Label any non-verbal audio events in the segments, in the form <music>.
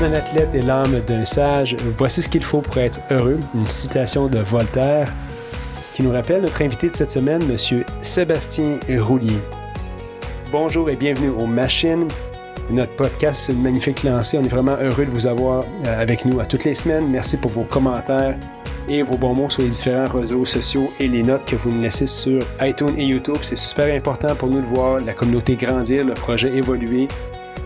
d'un athlète et l'âme d'un sage, voici ce qu'il faut pour être heureux. Une citation de Voltaire qui nous rappelle notre invité de cette semaine, M. Sébastien Roulier. Bonjour et bienvenue aux Machines, notre podcast sur magnifique lancé. On est vraiment heureux de vous avoir euh, avec nous à toutes les semaines. Merci pour vos commentaires et vos bons mots sur les différents réseaux sociaux et les notes que vous nous laissez sur iTunes et YouTube. C'est super important pour nous de voir la communauté grandir, le projet évoluer.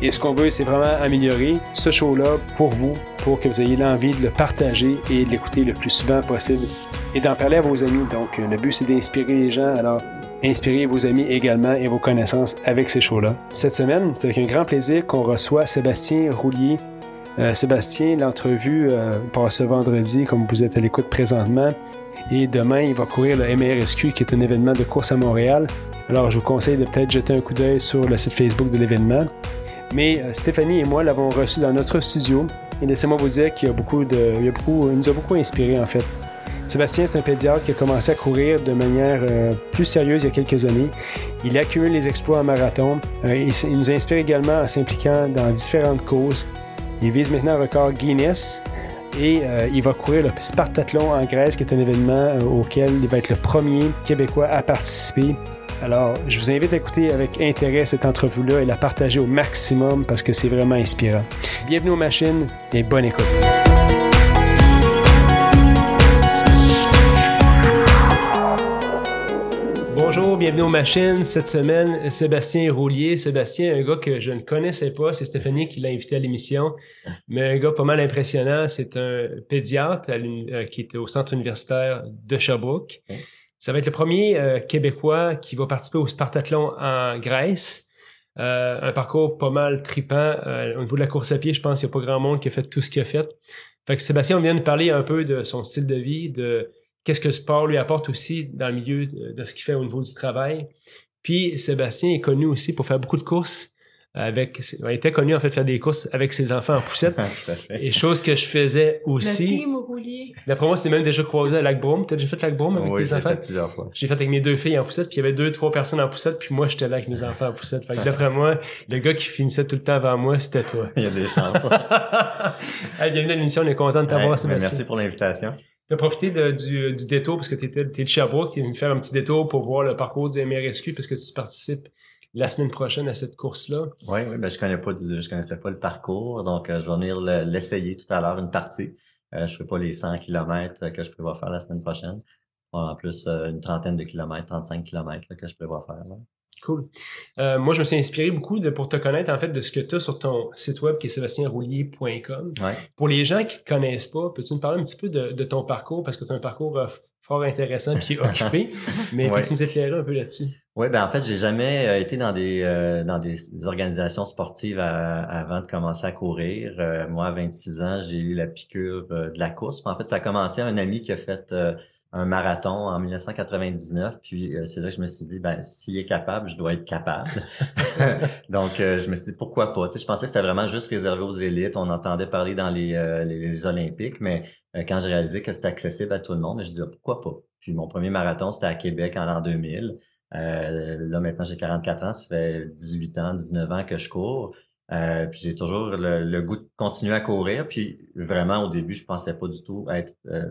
Et ce qu'on veut, c'est vraiment améliorer ce show-là pour vous, pour que vous ayez l'envie de le partager et de l'écouter le plus souvent possible et d'en parler à vos amis. Donc, le but, c'est d'inspirer les gens. Alors, inspirez vos amis également et vos connaissances avec ces shows-là. Cette semaine, c'est avec un grand plaisir qu'on reçoit Sébastien Roulier. Euh, Sébastien, l'entrevue euh, ce vendredi, comme vous êtes à l'écoute présentement. Et demain, il va courir le MRSQ, qui est un événement de course à Montréal. Alors, je vous conseille de peut-être jeter un coup d'œil sur le site Facebook de l'événement. Mais euh, Stéphanie et moi l'avons reçu dans notre studio. Et laissez-moi vous dire qu'il y a beaucoup de, il, y a beaucoup, il nous a beaucoup inspiré en fait. Sébastien, c'est un pédiatre qui a commencé à courir de manière euh, plus sérieuse il y a quelques années. Il accumule les exploits en marathon. Euh, il, nous inspire également en s'impliquant dans différentes causes. Il vise maintenant un record Guinness et il va courir le Spartathlon en Grèce, qui est un événement auquel il va être le premier Québécois à participer. Alors, je vous invite à écouter avec intérêt cette entrevue-là et la partager au maximum parce que c'est vraiment inspirant. Bienvenue aux machines et bonne écoute. Bonjour, bienvenue aux machines. Cette semaine, Sébastien Roulier. Sébastien, un gars que je ne connaissais pas, c'est Stéphanie qui l'a invité à l'émission, mais un gars pas mal impressionnant. C'est un pédiatre euh, qui était au centre universitaire de Sherbrooke. Ça va être le premier euh, Québécois qui va participer au Spartathlon en Grèce. Euh, un parcours pas mal tripant. au niveau de la course à pied, je pense qu'il n'y a pas grand monde qui a fait tout ce qu'il a fait. Fait que Sébastien, on vient de parler un peu de son style de vie, de qu'est-ce que le sport lui apporte aussi dans le milieu de, ce qu'il fait au niveau du travail. Puis Sébastien est connu aussi pour faire beaucoup de courses. Avec, il était connu en fait faire des courses avec ses enfants en poussette. <laughs> et chose que je faisais aussi. D'après moi, c'est même déjà croisé à Lac Brome. T'as déjà fait Lac Brome avec oui, tes enfants? Fait plusieurs fois. J'ai fait avec mes deux filles en poussette, puis il y avait deux, trois personnes en poussette, puis moi j'étais là avec mes enfants en poussette. Fait que d'après moi, le gars qui finissait tout le temps avant moi, c'était toi. <laughs> il y a des chances. <laughs> bienvenue à l'émission, on est content de t'avoir, ouais, Sébastien. Merci pour l'invitation. Tu as profité du, du, détour parce que tu étais, de Sherbrooke, tu es venu faire un petit détour pour voir le parcours du MRSQ parce que tu participes la semaine prochaine à cette course-là. Oui, oui, ben je connais pas je connaissais pas le parcours, donc euh, je vais venir l'essayer tout à l'heure, une partie. Euh, je fais pas les 100 km que je prévois faire la semaine prochaine. En plus, euh, une trentaine de kilomètres, 35 km que je prévois faire. Là. Cool. Euh, moi, je me suis inspiré beaucoup de, pour te connaître, en fait, de ce que tu as sur ton site web qui est sébastienroulier.com. Pour les gens qui ne te connaissent pas, peux-tu nous parler un petit peu de, ton parcours? Parce que tu as un parcours euh, fort intéressant puis occupé, <laughs> mais peux-tu nous éclairer un peu là-dessus? Oui, ben en fait, j'ai jamais euh, été dans des dans des organisations sportives avant de commencer à courir. moi, à 26 ans, j'ai eu la piqûre de la course. En fait, ça a commencé un ami qui a fait un marathon en 1999. Puis euh, c'est là que je me suis dit, ben s'il est capable, je dois être capable. <laughs> <laughs> Donc euh, je me suis dit pourquoi pas? Tu sais, je pensais que c'était vraiment juste réservé aux élites. On entendait parler dans les, euh, les, Olympiques, mais quand j'ai réalisé que c'était accessible à tout le monde, je me suis dit pourquoi pas? Puis mon premier marathon c'était à Québec en l'an 2000. Là maintenant j'ai 44 ans, ça fait 18 ans, 19 ans que je cours. Euh, puis j'ai toujours le, goût de continuer à courir. Puis vraiment, au début, je pensais pas du tout être. Euh,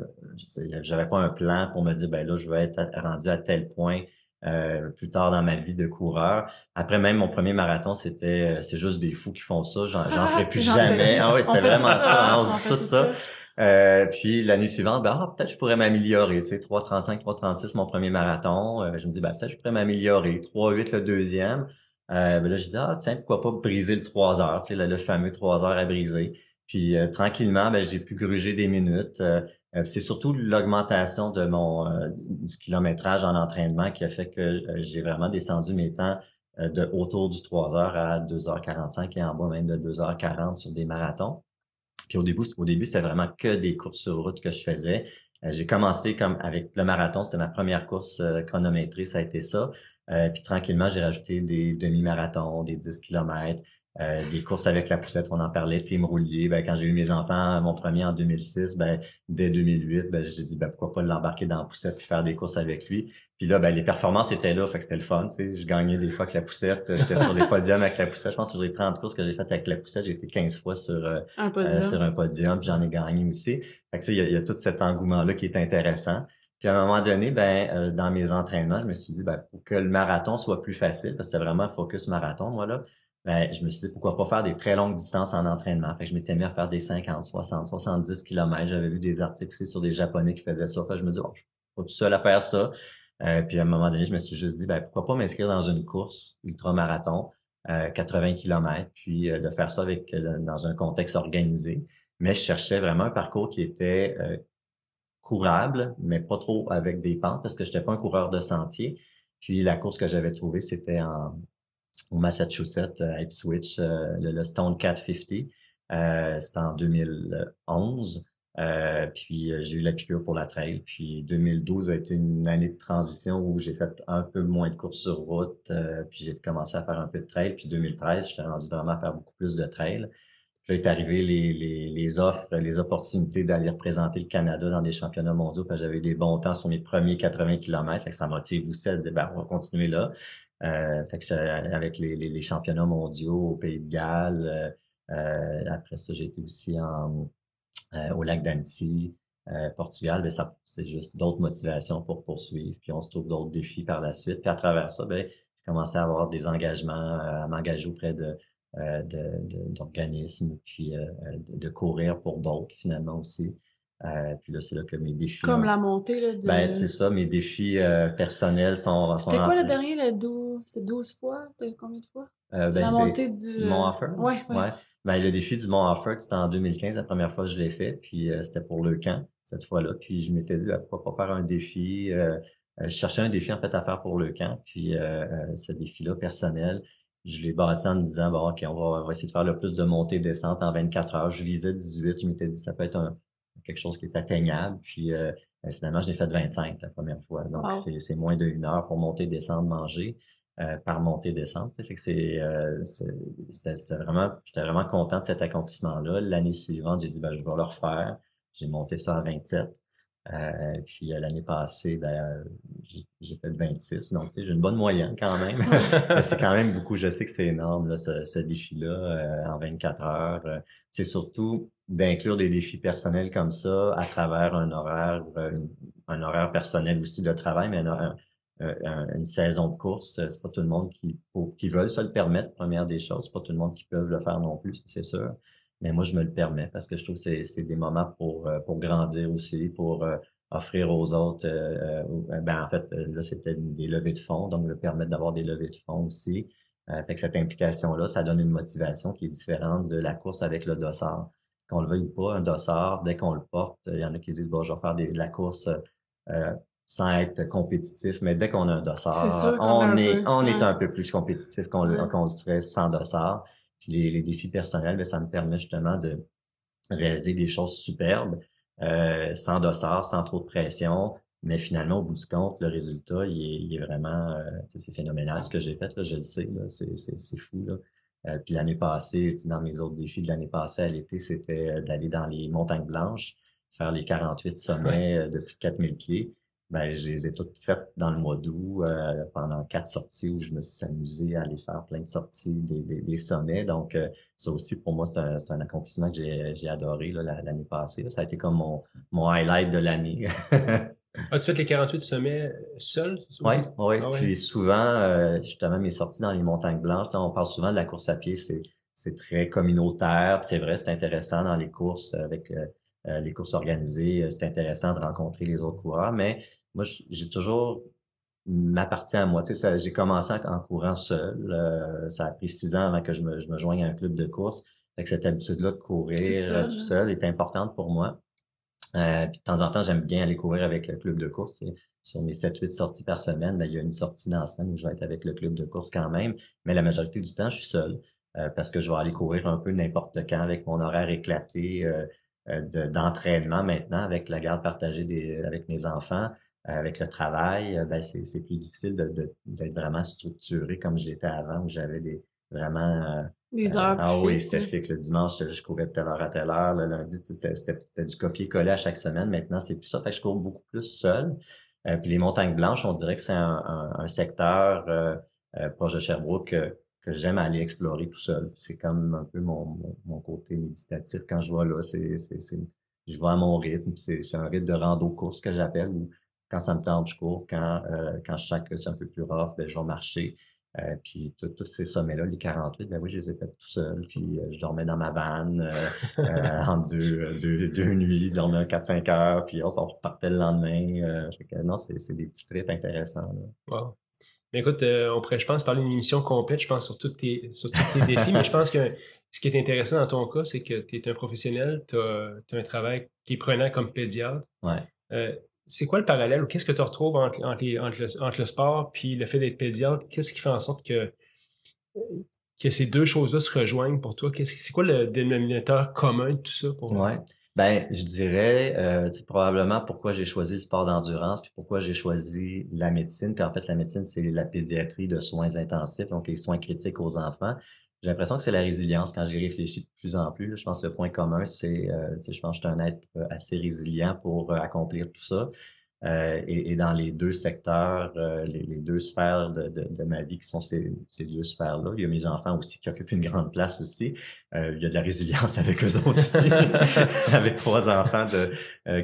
J'avais pas un plan pour me dire ben là, je vais être rendu à tel point euh, plus tard dans ma vie de coureur. Après même mon premier marathon, c'était euh, c'est juste des fous qui font ça. J'en ferai <laughs> plus jamais. Ah oui, c'était vraiment ça. Hein, on se dit tout ça. Euh, puis l'année suivante, ben, ah, peut-être je pourrais m'améliorer. Tu sais, 3,35, 3,36 mon premier marathon. je me dis, ben, peut-être je pourrais m'améliorer. 3,8 le deuxième. Euh, ben là, je dis, ah, tiens, pourquoi pas briser le 3 heures, tu sais, le, fameux 3 heures à briser. Puis euh, tranquillement, ben, j'ai pu gruger des minutes. Euh, c'est surtout l'augmentation de mon kilométrage en entraînement qui a fait que j'ai vraiment descendu mes temps de autour du 3 heures à 2h45 et en bas même de 2h40 sur des marathons. Au début, au c'était vraiment que des courses sur route que je faisais. j'ai commencé comme avec le marathon, c'était ma première course chronométrée, ça a été ça. Euh, puis tranquillement, j'ai rajouté des demi-marathons, des 10 km. Euh, des courses avec la poussette, on en parlait, Team Roulier. Ben, quand j'ai eu mes enfants, mon premier en 2006, ben, dès 2008, ben, j'ai dit ben, pourquoi pas l'embarquer dans la poussette puis faire des courses avec lui. Puis là, ben, les performances étaient là, fait que c'était le fun. Tu sais. Je gagnais des fois avec la poussette. J'étais sur les podiums avec la poussette. Je pense que sur les 30 courses que j'ai faites avec la poussette, j'ai été 15 fois sur, euh, un, podium. sur un podium, puis j'en ai gagné aussi. Fait que, il y, a, il y a tout cet engouement-là qui est intéressant. Puis à un moment donné, ben, euh, dans mes entraînements, je me suis dit, ben, pour que le marathon soit plus facile, parce que c'était vraiment focus marathon, moi, là, ben, je me suis dit pourquoi pas faire des très longues distances en entraînement. Fait que je m'étais mis à faire des 50, 60, 70 km. J'avais vu des articles aussi sur des Japonais qui faisaient ça. Fait que je me dis, oh, je suis pas tout seul à faire ça. Euh, puis à un moment donné, je me suis juste dit, ben, pourquoi pas m'inscrire dans une course ultra-marathon, euh, 80 km, puis euh, de faire ça avec euh, dans un contexte organisé. Mais je cherchais vraiment un parcours qui était courable, mais pas trop avec des pentes parce que je n'étais pas un coureur de sentier. Puis la course que j'avais trouvée, c'était en, au Massachusetts, à Ipswich, euh, le, Stone 450. Euh, c'était en 2011. Euh, puis j'ai eu la piqûre pour la trail. Puis 2012 a été une année de transition où j'ai fait un peu moins de courses sur route. puis j'ai commencé à faire un peu de trail. Puis 2013, j'étais rendu vraiment à faire beaucoup plus de trail. Puis là est arrivé les, offres, les opportunités d'aller représenter le Canada dans des championnats mondiaux. Puis j'avais des bons temps sur mes premiers 80 km. Fait que ça motive aussi à dire, ben, on va continuer là. Euh, fait que avec les, les, championnats mondiaux au Pays de Galles. Euh, euh, après ça, j'ai été aussi en, au lac d'Annecy, Portugal. Ben, ça, c'est juste d'autres motivations pour poursuivre. Puis on se trouve d'autres défis par la suite. Puis à travers ça, ben, j'ai commencé à avoir des engagements, à m'engager auprès de, d'organismes, puis de, de, courir pour d'autres finalement aussi. Euh, puis là, c'est là que mes défis. Comme la montée, là. De... Ben, c'est ça, mes défis euh, personnels sont. sont C'était quoi le dernier, le 12, c'est 12 fois? C'était combien de fois? Euh, ben, la montée du. Mont Offer. Ouais, ouais. ouais. Ben, le défi du Mont Offer, c'était en 2015, la première fois que je l'ai fait, puis euh, c'était pour le camp, cette fois-là. Puis je m'étais dit, ben, pourquoi pas faire un défi? je cherchais un défi, en fait, à faire pour le camp. Puis ce défi-là, personnel, je l'ai bâti en me disant, bon, OK, on va, on va, essayer de faire le plus de montées-descentes en 24 heures. Je visais 18, je m'étais dit, ça peut être un, quelque chose qui est atteignable. Puis euh, finalement, je l'ai fait 25 la première fois. Donc, c'est moins d'une heure pour monter, descendre, manger. Euh, par montée descente. Fait que c'est euh, c'était vraiment j'étais vraiment content de cet accomplissement là. L'année suivante, j'ai dit ben je vais le refaire. J'ai monté ça à 27. Euh, puis l'année passée, ben, j'ai fait 26. Donc, tu sais, j'ai une bonne moyenne quand même. <laughs> c'est quand même beaucoup. Je sais que c'est énorme, là, ce, ce défi-là, en 24 heures. c'est surtout d'inclure des défis personnels comme ça à travers un horaire, euh, un horaire personnel aussi de travail, mais une saison de course, c'est pas tout le monde qui, qui veut se le permettre, première des choses, c'est pas tout le monde qui peut le faire non plus, c'est sûr. Mais moi, je me le permets parce que je trouve que c'est des moments pour, euh, pour grandir aussi, pour euh, offrir aux autres. ben en fait, là, c'était des levées de fonds, donc me permettre d'avoir des levées de fonds aussi. fait que cette implication-là, ça donne une motivation qui est différente de la course avec le dossard qu'on le veuille pas, un dossard, dès qu'on le porte, il y en a qui disent, bon, je vais faire de la course euh, sans être compétitif, mais dès qu'on a un dossard, on, est, on est un peu plus compétitif qu'on le serait sans dossard. Puis les, défis personnels, bien, ça me permet justement de réaliser des choses superbes, euh, sans dossard, sans trop de pression, mais finalement, au bout du compte, le résultat, il est, vraiment, euh, c'est phénoménal ce que j'ai fait, là, je le sais, c'est fou. Là. Euh, puis l'année passée, dans mes autres défis de l'année passée à l'été, c'était d'aller dans les montagnes blanches, faire les 48 sommets euh, de plus de 4000 pieds. Ben, je les ai toutes faites dans le mois d'août pendant quatre sorties où je me suis amusé à aller faire plein de sorties des, des, des sommets. Donc, ça aussi, pour moi, c'est un, un, accomplissement que j'ai adoré l'année passée. Ça a été comme mon, mon highlight de l'année. <laughs> As-tu fait les 48 sommets seul? Oui, oui. Ah puis souvent, euh, justement, mes sorties dans les montagnes blanches, on parle souvent de la course à pied, c'est, très communautaire. c'est vrai, c'est intéressant dans les courses avec euh, euh, les courses organisées. C'est intéressant de rencontrer les autres coureurs. Mais moi, j'ai toujours m'appartient à moi. Tu sais, j'ai commencé en, courant seul. ça a pris six ans avant que je me, je me joigne à un club de course. Fait que cette habitude-là de courir tout seul est importante pour moi. Euh, puis de temps en temps, j'aime bien aller courir avec le club de course. Sur mes 7-8 sorties par semaine, ben, il y a une sortie dans la semaine où je vais être avec le club de course quand même. Mais la majorité du temps, je suis seul euh, parce que je vais aller courir un peu n'importe quand avec mon horaire éclaté euh, d'entraînement maintenant avec la garde partagée des, avec mes enfants. Avec le travail, ben c'est plus difficile d'être de, vraiment structuré comme je l'étais avant, où j'avais des vraiment Des Euh, heures ah oui, c'était fixe. Le dimanche, je courais de telle heure à telle heure. Le lundi, c'était c'était- c'était du copier-coller à chaque semaine. Maintenant, c'est plus ça. Fait que je cours beaucoup plus seul. Euh, puis les montagnes blanches, on dirait que c'est un, un- un secteur euh, euh, proche de Sherbrooke que, que j'aime aller explorer tout seul. C'est comme un peu mon, mon, mon côté méditatif quand je vais là. C'est, c'est, c'est- je vais à mon rythme. C'est, c'est un rythme de rando-course que j'appelle où quand ça me tente, je cours. Quand, euh, quand je sens que c'est un peu plus rough, ben, je vais marcher. Euh, puis tous ces sommets-là, les 48, ben oui, je les ai faits tout seul. Puis euh, je dormais dans ma vanne euh, en deux, deux, deux nuits, je dormais 4-5 heures, puis hop, on repartait le lendemain. Que non, c'est des petits trips intéressants. là. Wow. Mais écoute, euh, on pourrait, je pense, parler d'une émission complète, je pense, sur tous tes, sur tous tes défis, mais je pense que ce qui est intéressant dans ton cas, c'est que tu es un professionnel, tu as, un travail qui est prenant comme pédiatre. Ouais. Euh, c'est quoi le parallèle ou qu'est-ce que tu retrouves entre, le, sport puis le fait d'être pédiatre? Qu'est-ce qui fait en sorte que, que ces deux choses-là se rejoignent pour toi? Qu'est-ce, c'est quoi le dénominateur commun de tout ça pour Ouais. Ben, je dirais, euh, c'est probablement pourquoi j'ai choisi le sport d'endurance, puis pourquoi j'ai choisi la médecine. Puis en fait, la médecine, c'est la pédiatrie de soins intensifs, donc les soins critiques aux enfants. J'ai l'impression que c'est la résilience quand j'y réfléchis de plus en plus. je pense que le point commun, c'est, euh, je pense que je suis un être euh, assez résilient pour euh, accomplir tout ça. Euh, et, dans les deux secteurs, les, deux sphères de, ma vie qui sont ces, deux sphères-là, il y a mes enfants aussi qui occupent une grande place aussi. Il y a de la résilience <laughs> avec eux autres aussi. <laughs> avec trois enfants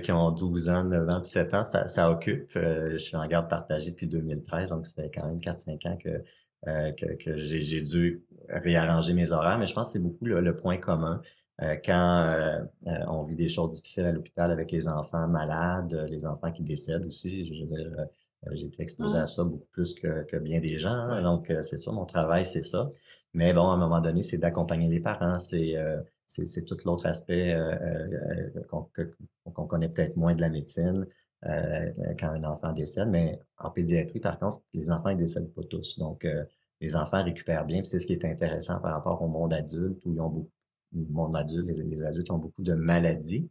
qui ont 12 ans, 9 ans puis 7 ans, ça, ça occupe. Je suis en garde partagée depuis 2013, donc ça fait quand même 4-5 ans que, euh, que, que j'ai j'ai dû réarranger mes horaires, mais je pense que c'est beaucoup le, le point commun. Euh, quand euh, euh, on vit des choses difficiles à l'hôpital avec les enfants malades, euh, les enfants qui décèdent aussi, je veux dire, j'ai été exposé à ça beaucoup plus que, que bien des gens. hein. donc, c'est ça, mon travail, c'est ça. Mais bon, à un moment donné, c'est d'accompagner les parents, c'est euh, c'est c'est tout l'autre aspect qu'on qu'on connaît peut-être moins de la médecine euh, quand un enfant décède. Mais en pédiatrie, par contre, les enfants ils décèdent pas tous. Donc, euh, les enfants récupèrent bien. C'est ce qui est intéressant par rapport au monde adulte où ils ont beaucoup, le monde adulte, les, adultes ont beaucoup de maladies.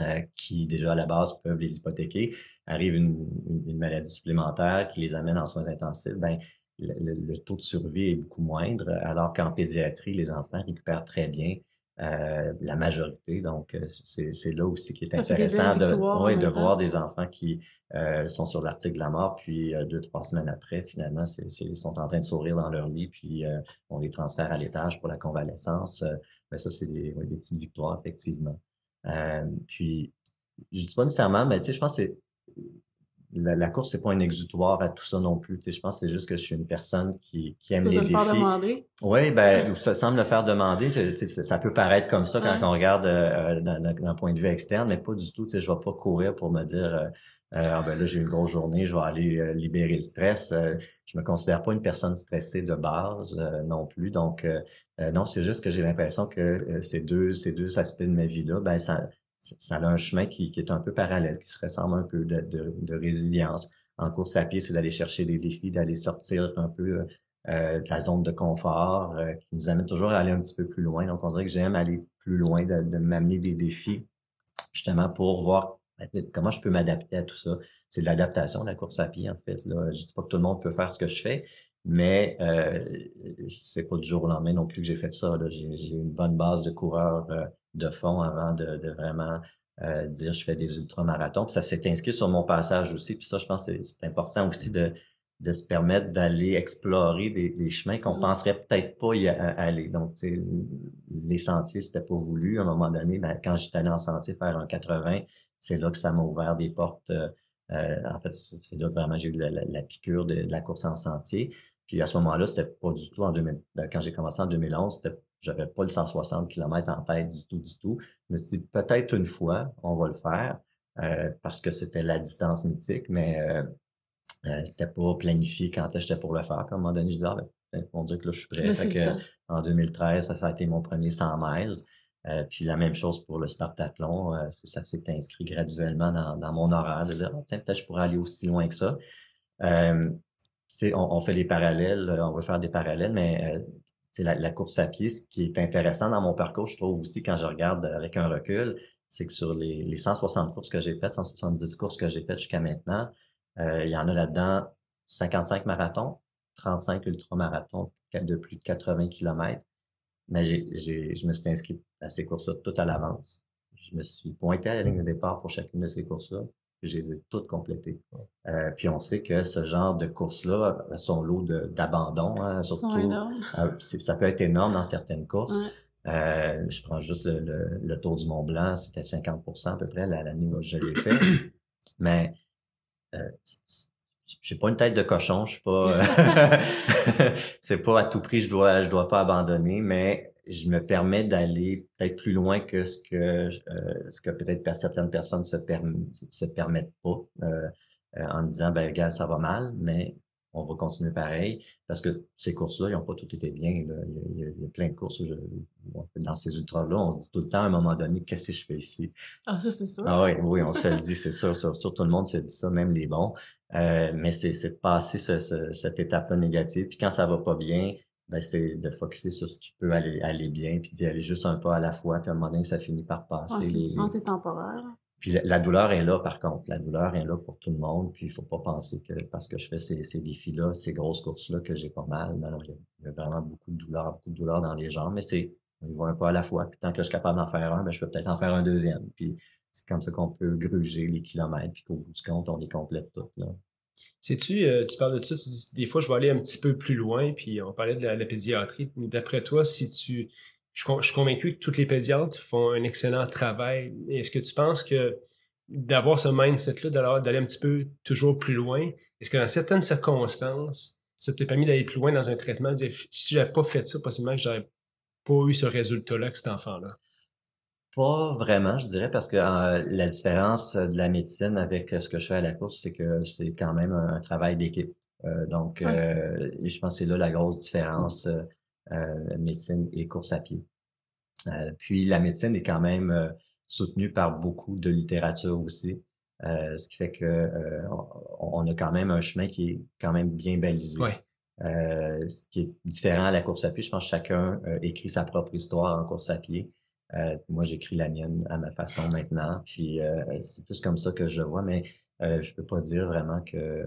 euh, qui déjà à la base peuvent les hypothéquer, arrive une, maladie supplémentaire qui les amène en soins intensifs, ben le taux de survie est beaucoup moindre, alors qu'en pédiatrie, les enfants récupèrent très bien euh, la majorité. Donc, euh, c'est là aussi qui est Ça intéressant de, ouais, de voir des enfants qui euh, sont sur l'article de la mort, puis euh, deux, trois semaines après, finalement, ils sont en train de sourire dans leur lit, puis on les transfère à l'étage pour la convalescence. Euh, ben ça, c'est des, ouais, des petites victoires, effectivement. Puis, je dis pas nécessairement, mais tu sais, je pense que c'est la, la course, c'est pas un exutoire à tout ça non plus. Je pense que c'est juste que je suis une personne qui, qui aime les défis. demander? Oui, ben, ça semble le faire demander. Ça peut paraître comme ça quand Ouais. on regarde euh, d'un point de vue externe, mais pas du tout. Je vais pas courir pour me dire, euh, euh, ah ben là, j'ai une grosse journée, je vais aller euh, libérer le stress. Je me considère pas une personne stressée de base non plus. Donc, non, c'est juste que j'ai l'impression que ces deux ces deux aspects de ma vie-là, ben, ça, ça a un chemin qui, est un peu parallèle, qui se ressemble un peu de, de, de résilience. En course à pied, c'est d'aller chercher des défis, d'aller sortir un peu euh, euh, de la zone de confort, euh, qui nous amène toujours à aller un petit peu plus loin. Donc, on dirait que j'aime aller plus loin, de, de m'amener des défis, justement pour voir ben, comment je peux m'adapter à tout ça. C'est de l'adaptation, la course à pied, en fait. Là. Je dis pas que tout le monde peut faire ce que je fais, mais euh, c'est pas du jour au lendemain non plus que j'ai fait ça. J'ai une bonne base de coureurs de fond avant de, de vraiment euh, dire je fais des ultramarathons. Puis ça s'est inscrit sur mon passage aussi. Puis ça, je pense que c'est- important aussi de, de se permettre d'aller explorer des, des chemins qu'on penserait peut-être pas y aller. Donc, tu sais, les sentiers, c'était pas voulu. À un moment donné, ben, quand j'étais allé en sentier faire un 80, c'est là que ça m'a ouvert des portes. euh, euh, en fait, c'est c'est là que vraiment j'ai eu la, la- la piqûre de, de la course en sentier. Puis à ce moment-là, c'était pas du tout en 2000, quand j'ai commencé en 2011, c'était j'avais pas le 160 km en tête du tout, du tout. Je me suis dit, peut-être une fois, on va le faire, euh, parce que c'était la distance mythique, mais euh, euh, c'était pas planifié quand j'étais pour le faire. Puis à un moment donné, je disais, ah, ben, on dirait que là, je suis prêt. Fait que, en 2013, ça, ça a été mon premier 100 miles. Euh, puis la même chose pour le Spartathlon, euh, ça s'est inscrit graduellement dans, dans mon horaire, de dire, Ah, tiens, peut-être je pourrais aller aussi loin que ça. Euh, on, on fait des parallèles, on veut faire des parallèles, mais c'est la, course à pied, ce qui est intéressant dans mon parcours, je trouve aussi quand je regarde avec un recul, c'est que sur les, les 160 courses que j'ai faites, 170 courses que j'ai faites jusqu'à maintenant, euh, il y en a là-dedans 55 marathons, 35 ultramarathons de plus de 80 km. mais j'ai, j'ai, je me suis inscrit à ces courses-là tout à l'avance. Je me suis pointé à la ligne de départ pour chacune de ces courses-là. Je les ai toutes complétées. Euh, puis on sait que ce genre de courses-là sont lot d'abandon, hein, surtout. <laughs> Euh, ça peut être énorme dans certaines courses. Euh, je prends juste le, le, Tour du Mont Blanc, c'était 50% à peu près l'année où je l'ai fait. <coughs> Mais euh, j'ai pas une tête de cochon, je suis pas <laughs> <laughs> c'est pas à tout prix je dois je dois pas abandonner, mais je me permets d'aller peut-être plus loin que ce que euh, ce que peut-être certaines personnes se, se permettent pas euh, euh, en disant ben gars ça va mal, mais on va continuer pareil parce que ces courses-là, ils n'ont pas tout été bien. Il, y a, plein de courses où je, dans ces ultras-là, on se dit tout le temps à un moment donné, qu'est-ce que je fais ici? Ah, ça, c'est sûr. Ah oui, oui, on se le dit, c'est sûr, sûr, sûr, tout le monde se dit ça, même les bons. Euh, mais c'est, de passer cette étape-là négative. Puis quand ça va pas bien, ben c'est de focuser sur ce qui peut aller, aller bien, puis d'y aller juste un pas à la fois, puis à un moment donné, ça finit par passer. c'est temporaire. Puis la, douleur est là, par contre. La douleur est là pour tout le monde. Puis il faut pas penser que parce que je fais ces, ces défis-là, ces grosses courses-là, que j'ai pas mal. Non, il, y a, vraiment beaucoup de douleur, beaucoup de douleur dans les jambes. Mais c'est, on y va un pas à la fois. Puis tant que je suis capable d'en faire un, ben, je peux peut-être en faire un deuxième. Puis c'est comme ça qu'on peut gruger les kilomètres. Puis qu'au bout du compte, on les complète toutes. Là. Sais-tu, euh, tu parles de ça, tu dis des fois je vais aller un petit peu plus loin, puis on parlait de la, la pédiatrie. D'après toi, si tu je, suis convaincu que tous les pédiatres font un excellent travail. Est-ce que tu penses que d'avoir ce mindset-là, d'aller un petit peu toujours plus loin, est-ce que dans certaines circonstances, ça t'a permis d'aller plus loin dans un traitement, dire si j'avais pas fait ça, possiblement que j'aurais pas eu ce résultat-là avec cet enfant-là? Pas vraiment, je dirais, parce que euh, la différence de la médecine avec ce que je fais à la course, c'est que c'est quand même un, travail d'équipe. Euh, donc, euh, je pense que c'est là la grosse différence médecine et course à pied. puis la médecine est quand même soutenue par beaucoup de littérature aussi. ce qui fait que on, a quand même un chemin qui est quand même bien balisé. ce qui est différent à la course à pied, je pense que chacun écrit sa propre histoire en course à pied. Moi, j'écris la mienne à ma façon maintenant. Puis c'est plus comme ça que je le vois, mais euh, je peux pas dire vraiment que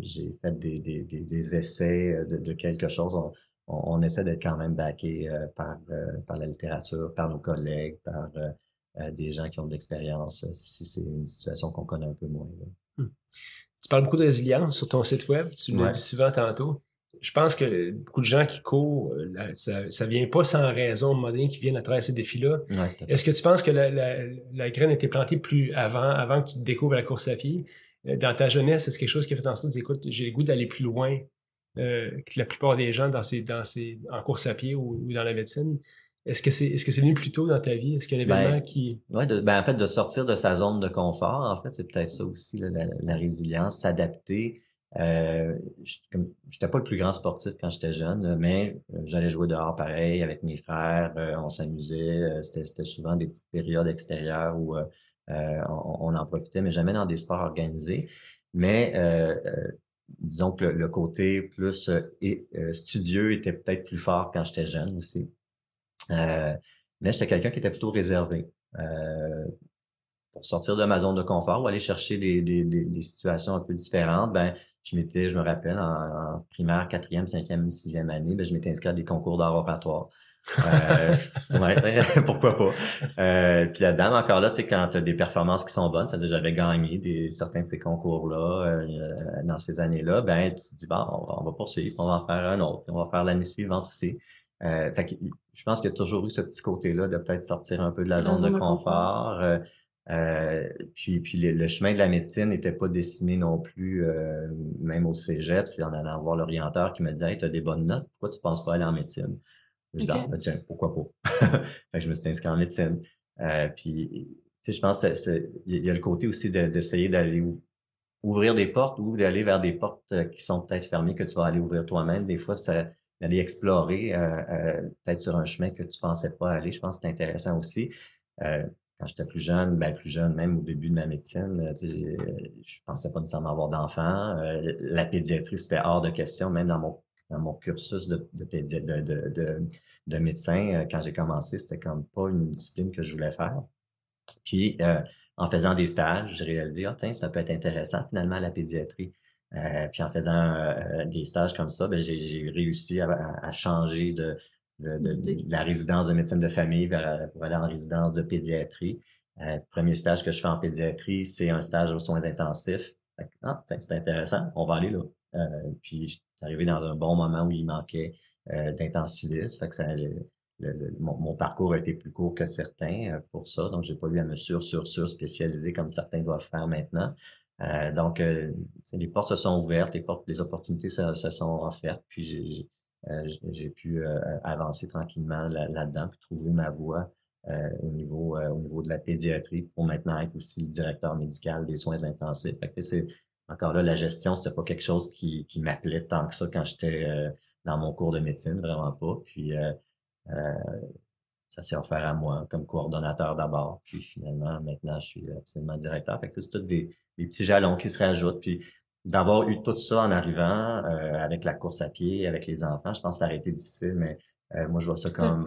j'ai fait des, des, des, essais de, de, quelque chose on, essaie d'être quand même backé euh, par, euh, par la littérature, par nos collègues, par euh, des gens qui ont de l'expérience, si c'est une situation qu'on connaît un peu moins. Hmm. Tu parles beaucoup de résilience sur ton site web, tu le dis souvent tantôt. Je pense que beaucoup de gens qui courent, ça, ça vient pas sans raison, moderne, qui viennent à travers ces défis-là. Est-ce que tu penses que la, la, la, graine a été plantée plus avant, avant que tu découvres la course à pied? Dans ta jeunesse, est-ce quelque chose qui a fait en sorte de écoute, j'ai le goût d'aller plus loin, euh, que la plupart des gens dans ces, dans ces, en course à pied ou, dans la médecine? Est-ce que c'est est-ce que c'est venu plus tôt dans ta vie? Est-ce qu'il y a un événement ben, qui. Ouais, ben en fait, de sortir de sa zone de confort, en fait, c'est peut-être ça aussi, la, résilience, s'adapter. Euh, j'étais pas le plus grand sportif quand j'étais jeune, mais euh, j'allais jouer dehors pareil avec mes frères, euh, on s'amusait, c'était souvent des petites périodes extérieures où on, on, en profitait, mais jamais dans des sports organisés. Mais disons que le, côté plus euh, euh, studieux était peut-être plus fort quand j'étais jeune aussi. Euh, mais j'étais quelqu'un qui était plutôt réservé. Pour sortir de ma zone de confort ou aller chercher des, des, des, situations un peu différentes, ben je m'étais, je me rappelle, en, primaire, quatrième, cinquième, sixième année, ben, je m'étais inscrit à des concours d'art oratoire. Euh, <laughs> ouais, <laughs> pourquoi pas? Euh, puis là-dedans, encore là, sais, quand tu as des performances qui sont bonnes, c'est-à-dire j'avais gagné des, certains de ces concours-là euh, dans ces années-là, ben tu te dis, bon, on va, poursuivre, on va en faire un autre, on va faire l'année suivante aussi. Euh, fait que je pense qu'il y a toujours eu ce petit côté-là de peut-être sortir un peu de la zone de confort. Euh, puis puis le, chemin de la médecine n'était pas dessiné non plus, même au cégep. C'est en allant voir l'orienteur qui me disait Hey, tu as des bonnes notes, pourquoi tu penses pas aller en médecine? Je dis, ah, ben, tiens, pourquoi pas? <laughs> fait que je me suis inscrit en médecine. Euh, puis, tu sais, je pense il y a le côté aussi d'essayer d'aller ouvrir des portes ou d'aller vers des portes euh, qui sont peut-être fermées que tu vas aller ouvrir toi-même. Des fois, c'est d'aller explorer euh, euh, peut-être sur un chemin que tu pensais pas aller. Je pense que c'est intéressant aussi. Euh, quand j'étais plus jeune, ben plus jeune, même au début de ma médecine, sais, je pensais pas nécessairement avoir d'enfants. la pédiatrie, c'était hors de question, même dans mon dans mon cursus de, de, de, de, de médecin, euh, quand j'ai commencé, c'était comme pas une discipline que je voulais faire. Puis, euh, en faisant des stages, j'ai réalisé, ah, tiens, ça peut être intéressant finalement la pédiatrie. Euh, puis en faisant des stages comme ça, ben, j'ai réussi à, changer de, de, de, la résidence de médecine de famille vers, pour aller en résidence de pédiatrie. Euh, premier stage que je fais en pédiatrie, c'est un stage aux soins intensifs. Ah, c'est intéressant, on va aller là. Euh, puis je suis arrivé dans un bon moment où il manquait euh, d'intensivistes. Fait que ça, mon, parcours a été plus court que certains euh, pour ça, donc j'ai pas eu à me sur sur sur spécialiser comme certains doivent faire maintenant. Euh, donc les portes se sont ouvertes, les portes, les opportunités se, se sont offertes, puis j'ai j'ai pu avancer tranquillement là-dedans, puis trouver ma voie au niveau au niveau de la pédiatrie pour maintenant être aussi le directeur médical des soins intensifs. Fait que, encore là la gestion, c'est pas quelque chose qui, m'appelait tant que ça quand j'étais dans mon cours de médecine, vraiment pas. Puis euh, euh, ça s'est offert à moi comme coordonnateur d'abord. Puis finalement, maintenant, je suis absolument directeur. Fait que c'est tous des, petits jalons qui se rajoutent. Puis d'avoir eu tout ça en arrivant euh, avec la course à pied, avec les enfants, je pense que ça aurait été difficile, mais moi, je vois ça comme...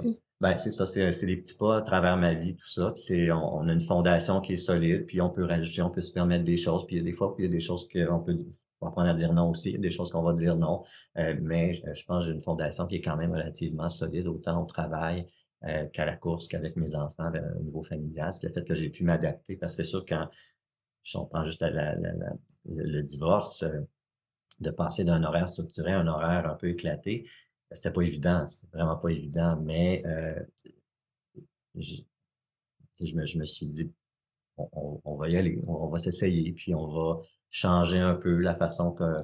Ben, c'est ça, c'est, des petits pas à travers ma vie, tout ça. Puis c'est, on, a une fondation qui est solide, puis on peut rajouter, on peut se permettre des choses. Puis il y a des fois, puis il y a des choses qu'on peut on va apprendre à dire non aussi. Il y a des choses qu'on va dire non. Euh, mais euh, je pense que j'ai une fondation qui est quand même relativement solide, autant au travail euh, qu'à la course, qu'avec mes enfants au niveau familial. Ce qui a fait que j'ai pu m'adapter. Parce que c'est sûr, quand je prend juste le, divorce, de passer d'un horaire structuré à un horaire un peu éclaté, ben, c'était pas évident. C'était vraiment pas évident. Mais je, je, me, suis dit, on, on va y aller, on va s'essayer, puis on va changer un peu la façon que,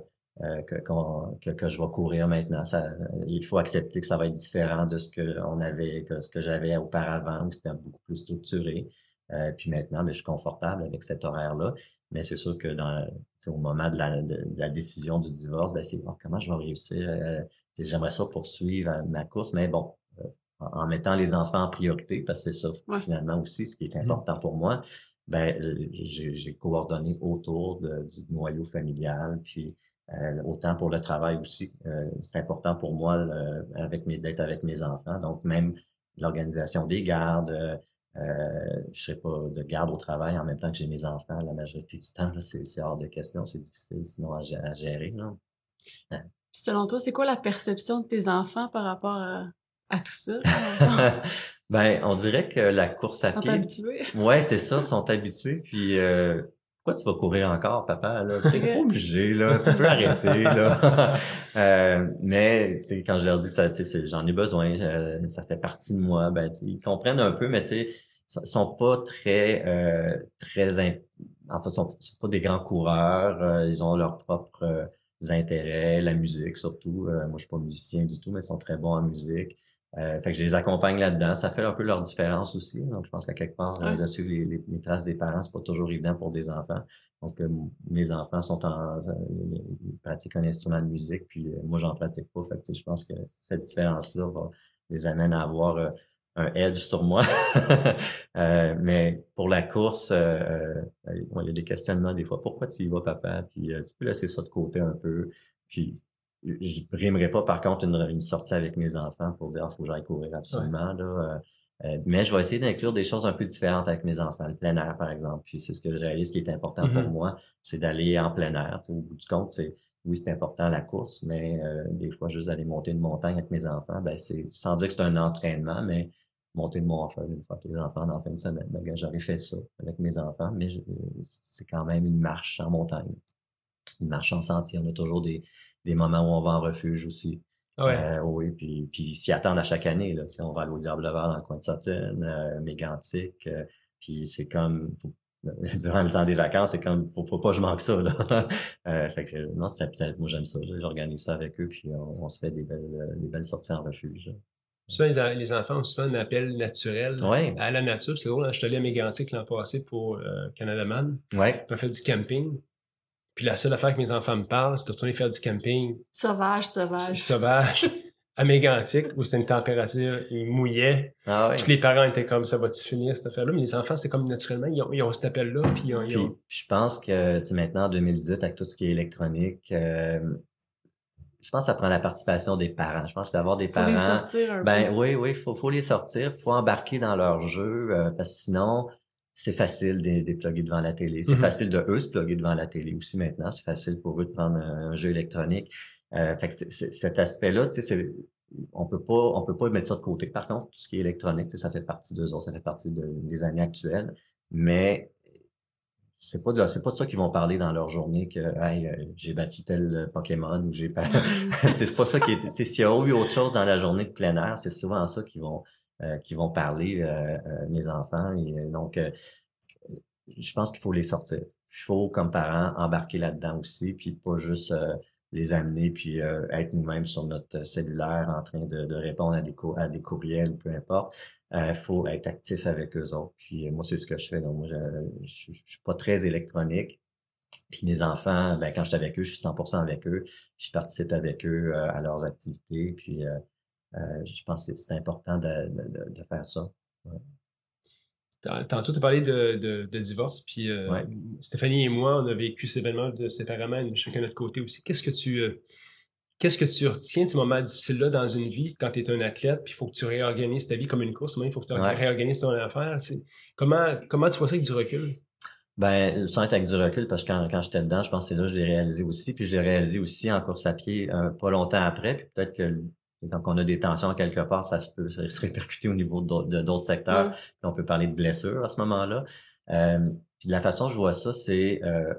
euh, que, je vais courir maintenant. Il faut accepter que ça va être différent de ce on que ce que j'avais auparavant, où c'était beaucoup plus structuré. Euh, puis maintenant, mais ben, je suis confortable avec cet horaire-là. Mais c'est sûr que dans, au moment de la, de, la décision du divorce, ben c'est comment je vais réussir. Euh, j'aimerais ça poursuivre ma course, mais bon, en, mettant les enfants en priorité, parce que c'est ça finalement aussi ce qui est mmh important pour moi ben, euh, j'ai coordonné autour du noyau familial, puis euh, autant pour le travail aussi. Euh, c'est important pour moi avec mes d'être avec mes enfants. Donc, même l'organisation des gardes, euh, je sais pas, de garde au travail en même temps que j'ai mes enfants, la majorité du temps, c'est hors de question, c'est difficile sinon à, gérer. Là. selon toi, c'est quoi la perception de tes enfants par rapport à, à tout ça? <laughs> Ben, on dirait que la course à pied. Sont habitués. Ouais, c'est ça, sont habitués. Puis euh, pourquoi tu vas courir encore, papa? Là? Tu pas <laughs> obligé, là. Tu peux arrêter, là. <laughs> euh, mais quand je leur dis que ça, j'en ai besoin, euh, ça fait partie de moi, ben ils comprennent un peu, mais tu sais, sont pas très euh, très in... en fait, sont, sont pas des grands coureurs. Euh, ils ont leurs propres intérêts, la musique surtout. moi, je suis pas musicien du tout, mais ils sont très bons en musique. Euh, fait que je les accompagne là-dedans. Ça fait un peu leur différence aussi. Donc, je pense qu'à quelque part, euh, de suivre les, les, traces des parents, c'est pas toujours évident pour des enfants. Donc, euh, mes enfants sont en ils pratiquent un instrument de musique, puis moi, j'en pratique pas. Fait que, je pense que cette différence-là va les amène à avoir un edge sur moi. <laughs> mais pour la course, il y a des questionnements des fois. Pourquoi tu y vas, papa? Puis tu peux laisser ça de côté un peu. Puis je rimerai pas, par contre, une, une, sortie avec mes enfants pour dire, il faut que j'aille courir absolument. Là, euh, euh, mais je vais essayer d'inclure des choses un peu différentes avec mes enfants, le plein air, par exemple. Puis c'est ce que je réalise qui est important pour mm-hmm. moi, c'est d'aller en plein air. au bout du compte, c'est oui, c'est important la course, mais euh, des fois, juste d'aller monter une montagne avec mes enfants, ben c'est sans dire que c'est un entraînement, mais monter une montagne une fois que les enfants la fin de semaine. Ben, j'aurais fait ça avec mes enfants, mais c'est quand même une marche en montagne. Une marche en sentier. On a toujours des, des moments où on va en refuge aussi. Ouais. Euh, oui, puis, puis s'y attendent à chaque année. Là, on va aller au Diable Vert dans le coin de Saturne, euh, Mégantic, euh, puis c'est comme faut, <laughs> durant le temps des vacances, c'est comme faut, faut pas que je manque ça. Là. <laughs> euh, fait que non, c'est moi j'aime ça. J'organise ça avec eux, puis on, se fait des belles, des belles sorties en refuge. Souvent, les, enfants ont souvent un appel naturel à la nature. C'est drôle, hein, je suis allé à Mégantic l'an passé pour Canada Man. Ouais. On fait du camping. Puis la seule affaire que mes enfants me parlent, c'est de retourner faire du camping. Sauvage, sauvage. Sauvage. à Mégantic, où c'était une température, il mouillait. Ah Tous les parents étaient comme, ça va-tu finir cette affaire-là? Mais les enfants, c'est comme naturellement, ils ont, ils ont cet appel-là. Puis, ils ont, je pense que, tu maintenant, en 2018, avec tout ce qui est électronique, euh, je pense que ça prend la participation des parents. Je pense d'avoir des faut parents. Les sortir un ben oui, oui, faut, faut les sortir, faut embarquer dans leur jeu, euh, parce que sinon, c'est facile de déploguer devant la télé. C'est mm-hmm. facile de eux se plugger devant la télé aussi maintenant. C'est facile pour eux de prendre un, jeu électronique. Euh, fait que cet aspect-là, tu sais, on peut pas, on peut pas mettre ça de côté. Par contre, tout ce qui est électronique, ça fait partie d'eux autres, ça fait partie des années actuelles. Mais c'est pas de, c'est pas de ça qu'ils vont parler dans leur journée que hey, euh, j'ai battu tel Pokémon ou j'ai pas <laughs> c'est pas ça qui est c'est s'il y a eu autre chose dans la journée de plein air c'est souvent ça qu'ils vont euh, qui vont parler euh, mes enfants et donc je pense qu'il faut les sortir il faut comme parents embarquer là-dedans aussi puis pas juste les amener puis être nous-mêmes sur notre cellulaire en train de, de répondre à des, courriels peu importe il euh, faut être actif avec eux autres. Puis euh, moi, c'est ce que je fais. Donc, moi, je, je, suis pas très électronique. Puis mes enfants, ben, quand je suis avec eux, je suis 100% avec eux. Je participe avec eux euh, à leurs activités. Puis je pense que c'est important de, de, faire ça. Tantôt, tu as parlé de, de, divorce, puis Stéphanie et moi, on a vécu ces événements de séparément, chacun de notre côté aussi. Qu'est-ce que tu Qu'est-ce que tu retiens de ces moments difficiles-là dans une vie quand tu es un athlète, puis il faut que tu réorganises ta vie comme une course, il faut que tu réorganises ton affaire. Comment, comment tu vois ça avec du recul? Ben, sans être avec du recul, parce que quand, quand j'étais dedans, je pense que c'est là que je l'ai réalisé aussi. Puis je l'ai réalisé aussi en course à pied euh, pas longtemps après. Puis peut-être que quand on a des tensions quelque part, ça se peut se répercuter au niveau de d'autres secteurs. Puis on peut parler de blessures à ce moment-là. Euh, puis la façon dont je vois ça, c'est euh,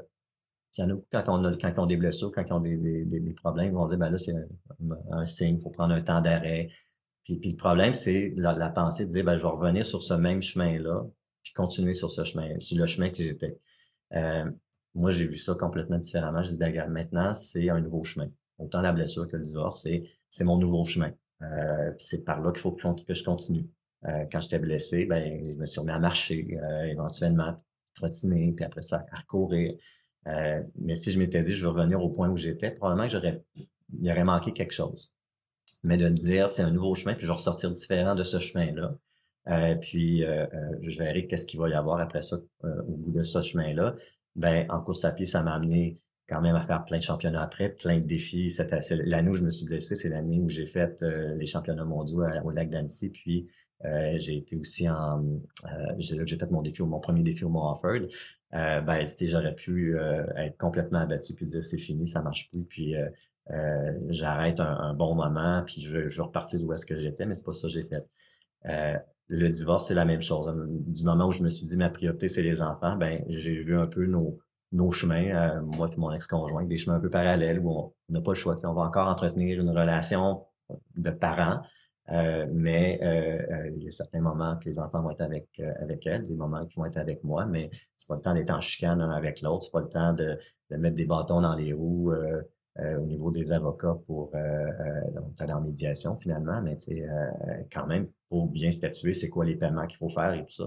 il y en a quand on, a, quand on a des blessures, quand on a des, des, des, problèmes, ils vont dire, ben là, c'est un, signe, il faut prendre un temps d'arrêt. Puis, puis le problème, c'est la, pensée de dire, ben, je vais revenir sur ce même chemin-là, puis continuer sur ce chemin, sur le chemin que j'étais. Euh, moi, j'ai vu ça complètement différemment. Je dis, ben, maintenant, c'est un nouveau chemin. Autant la blessure que le divorce, c'est, c'est mon nouveau chemin. Euh, c'est par là qu'il faut que, je continue. Euh, quand j'étais blessé, ben, je me suis remis à marcher, euh, éventuellement, trottiner, puis après ça, à recourir. Euh, mais si je m'étais dit, je veux revenir au point où j'étais, probablement que j'aurais, il aurait manqué quelque chose. Mais de me dire, c'est un nouveau chemin, puis je vais ressortir différent de ce chemin-là. Euh, puis euh, je verrai qu'est-ce qu'il va y avoir après ça, au bout de ce chemin-là. Ben, en course à pied, ça m'a amené quand même à faire plein de championnats après, plein de défis. L'année où je me suis blessé, c'est l'année où j'ai fait les championnats mondiaux au lac d'Annecy, puis j'ai été aussi en, j'ai fait mon défi, mon premier défi au Mont Offord. Euh, ben, j'aurais pu euh, être complètement abattu puis dire c'est fini, ça marche plus, puis euh, euh j'arrête un, bon moment, puis je, je repartir d'où est-ce que j'étais, mais c'est pas ça que j'ai fait. le divorce, c'est la même chose. Du moment où je me suis dit ma priorité, c'est les enfants, ben j'ai vu un peu nos, nos chemins, moi et mon ex-conjoint, des chemins un peu parallèles où on n'a pas le choix. On va encore entretenir une relation de parents, euh, mais euh, euh, il y a certains moments que les enfants vont être avec avec elle, des moments qui vont être avec moi, mais c'est pas le temps d'être en chicane l'un avec l'autre, c'est pas le temps de, mettre des bâtons dans les roues au niveau des avocats pour donc en médiation finalement, mais tu sais quand même pour bien statuer c'est quoi les paiements qu'il faut faire et tout ça,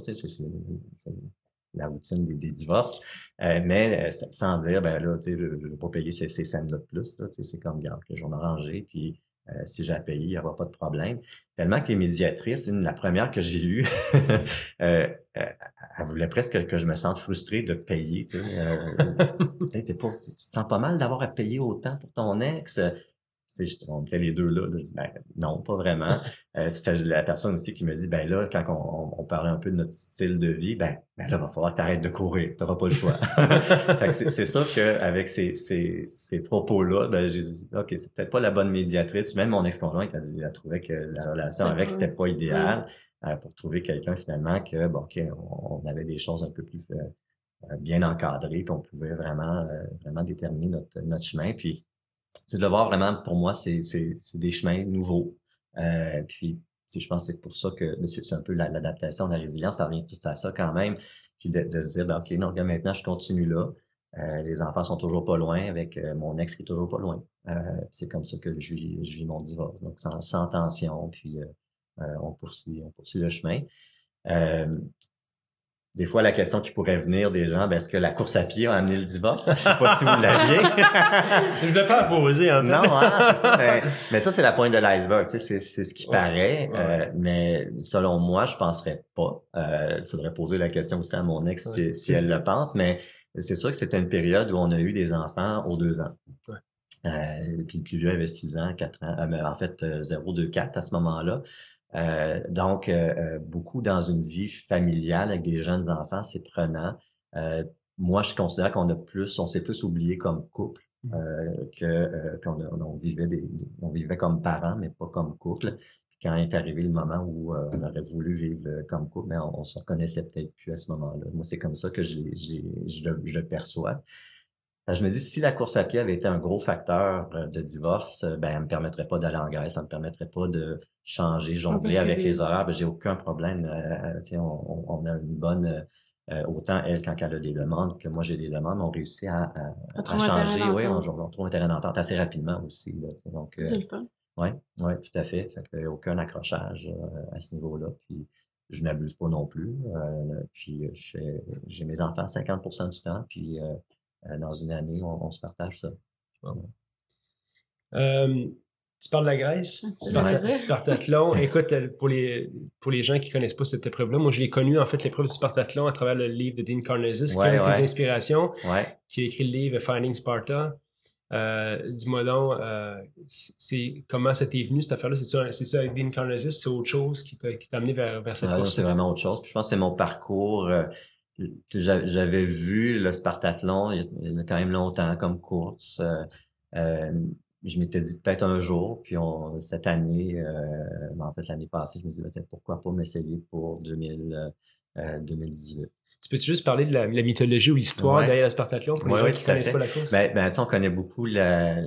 la routine des, des divorces, mais sans dire ben là tu sais je, je vais pas payer ces, ces scènes là de plus, tu sais c'est comme garde que j'en ai rangé puis euh, si j'ai à payer, il n'y aura pas de problème. Tellement que les médiatrices, une, la première que j'ai lue, <laughs> euh, euh, elle voulait presque que je me sente frustré de payer. Tu, sais, <laughs> tu te sens pas mal d'avoir à payer autant pour ton ex on était les deux là. Ben, non, pas vraiment. <laughs> euh, c'était la personne aussi qui me dit, ben là, quand on, on, parlait un peu de notre style de vie, ben, ben là, il va falloir que tu arrêtes de courir. Tu n'auras pas le choix. <laughs> <laughs> c'est sûr qu'avec ces, ces, ces propos-là, ben, j'ai dit, OK, c'est peut-être pas la bonne médiatrice. Même mon ex-conjointe a dit, elle trouvait que la relation avec, c'était pas idéal. Euh, pour trouver quelqu'un finalement que, bon, OK, on, avait des choses un peu plus euh, bien encadrées, qu'on pouvait vraiment, euh, vraiment déterminer notre, notre chemin. Puis, c'est de le voir vraiment, pour moi, c'est des chemins nouveaux. Euh, puis, je pense que c'est pour ça que c'est un peu l'adaptation, la, résilience, ça revient tout à ça quand même. Puis de, se dire, ben, OK, non, maintenant, je continue là. Euh, les enfants sont toujours pas loin, avec euh, mon ex qui est toujours pas loin. Euh, c'est comme ça que je vis, je vis mon divorce. Donc, sans, sans tension, puis on poursuit, on poursuit le chemin des fois, la question qui pourrait venir des gens, ben, est-ce que la course à pied a amené le divorce? Je sais pas si vous l'aviez. <laughs> je ne vais pas poser, en fait. Non, hein, ça. Mais, ça, c'est la pointe de l'iceberg. Tu sais, c'est, ce qui paraît. Euh, mais selon moi, je penserais pas. Euh, il faudrait poser la question aussi à mon ex si, elle le pense. Mais c'est sûr que c'était une période où on a eu des enfants aux deux ans. Euh, puis le plus vieux avait six ans, quatre ans. Euh, en fait, 0, 2, 4 à ce moment-là. Euh, donc, euh, euh, beaucoup dans une vie familiale avec des jeunes enfants, c'est prenant. moi, je considère qu'on a plus, on s'est plus oublié comme couple Mmh. que on, vivait des, on vivait comme parents, mais pas comme couple. Puis quand est arrivé le moment où on aurait voulu vivre comme couple, mais on, on se reconnaissait peut-être plus à ce moment-là. Moi, c'est comme ça que je, je, je, le perçois. Je me dis, si la course à pied avait été un gros facteur de divorce, ben, elle me permettrait pas d'aller en Grèce, ça me permettrait pas de changer, ah, jongler avec les horaires. Ben, j'ai aucun problème. Euh, on, on, a une bonne euh, autant elle, quand elle a des demandes, que moi j'ai des demandes, on réussit à, à, changer. Oui, on, on, trouve un terrain d'entente assez rapidement aussi. Là, donc, c'est le fun. Oui, ouais, tout à fait. Fait a aucun accrochage euh, à ce niveau-là. Puis je n'abuse pas non plus. Euh, puis j'ai mes enfants 50% du temps. Puis dans une année, on, se partage ça. Tu parles de la Grèce, Spartathlon. <laughs> Écoute, pour les, pour les gens qui connaissent pas cette épreuve-là, moi, je l'ai connu, en fait, l'épreuve du Spartathlon à travers le livre de Dean Carnesis, qui est une des inspirations, qui a écrit le livre Finding Sparta. Euh, dis-moi donc, euh, c'est comment ça t'est venu cette affaire-là? C'est ça avec Dean Carnesis? C'est autre chose qui t'a amené vers, vers cette ah, course? C'est vraiment autre chose. je pense que c'est mon parcours. Euh, j'avais vu le Spartathlon il y a quand même longtemps comme course. Euh, je m'étais dit peut-être un jour, puis on, cette année, euh, ben, en fait l'année passée, je me disais pourquoi pas m'essayer pour 2000, 2018. Euh, tu peux-tu juste parler de la, mythologie ou l'histoire derrière la Spartathlon pour les gens qui ne connaissent pas la course? Ben, ben on connaît beaucoup la,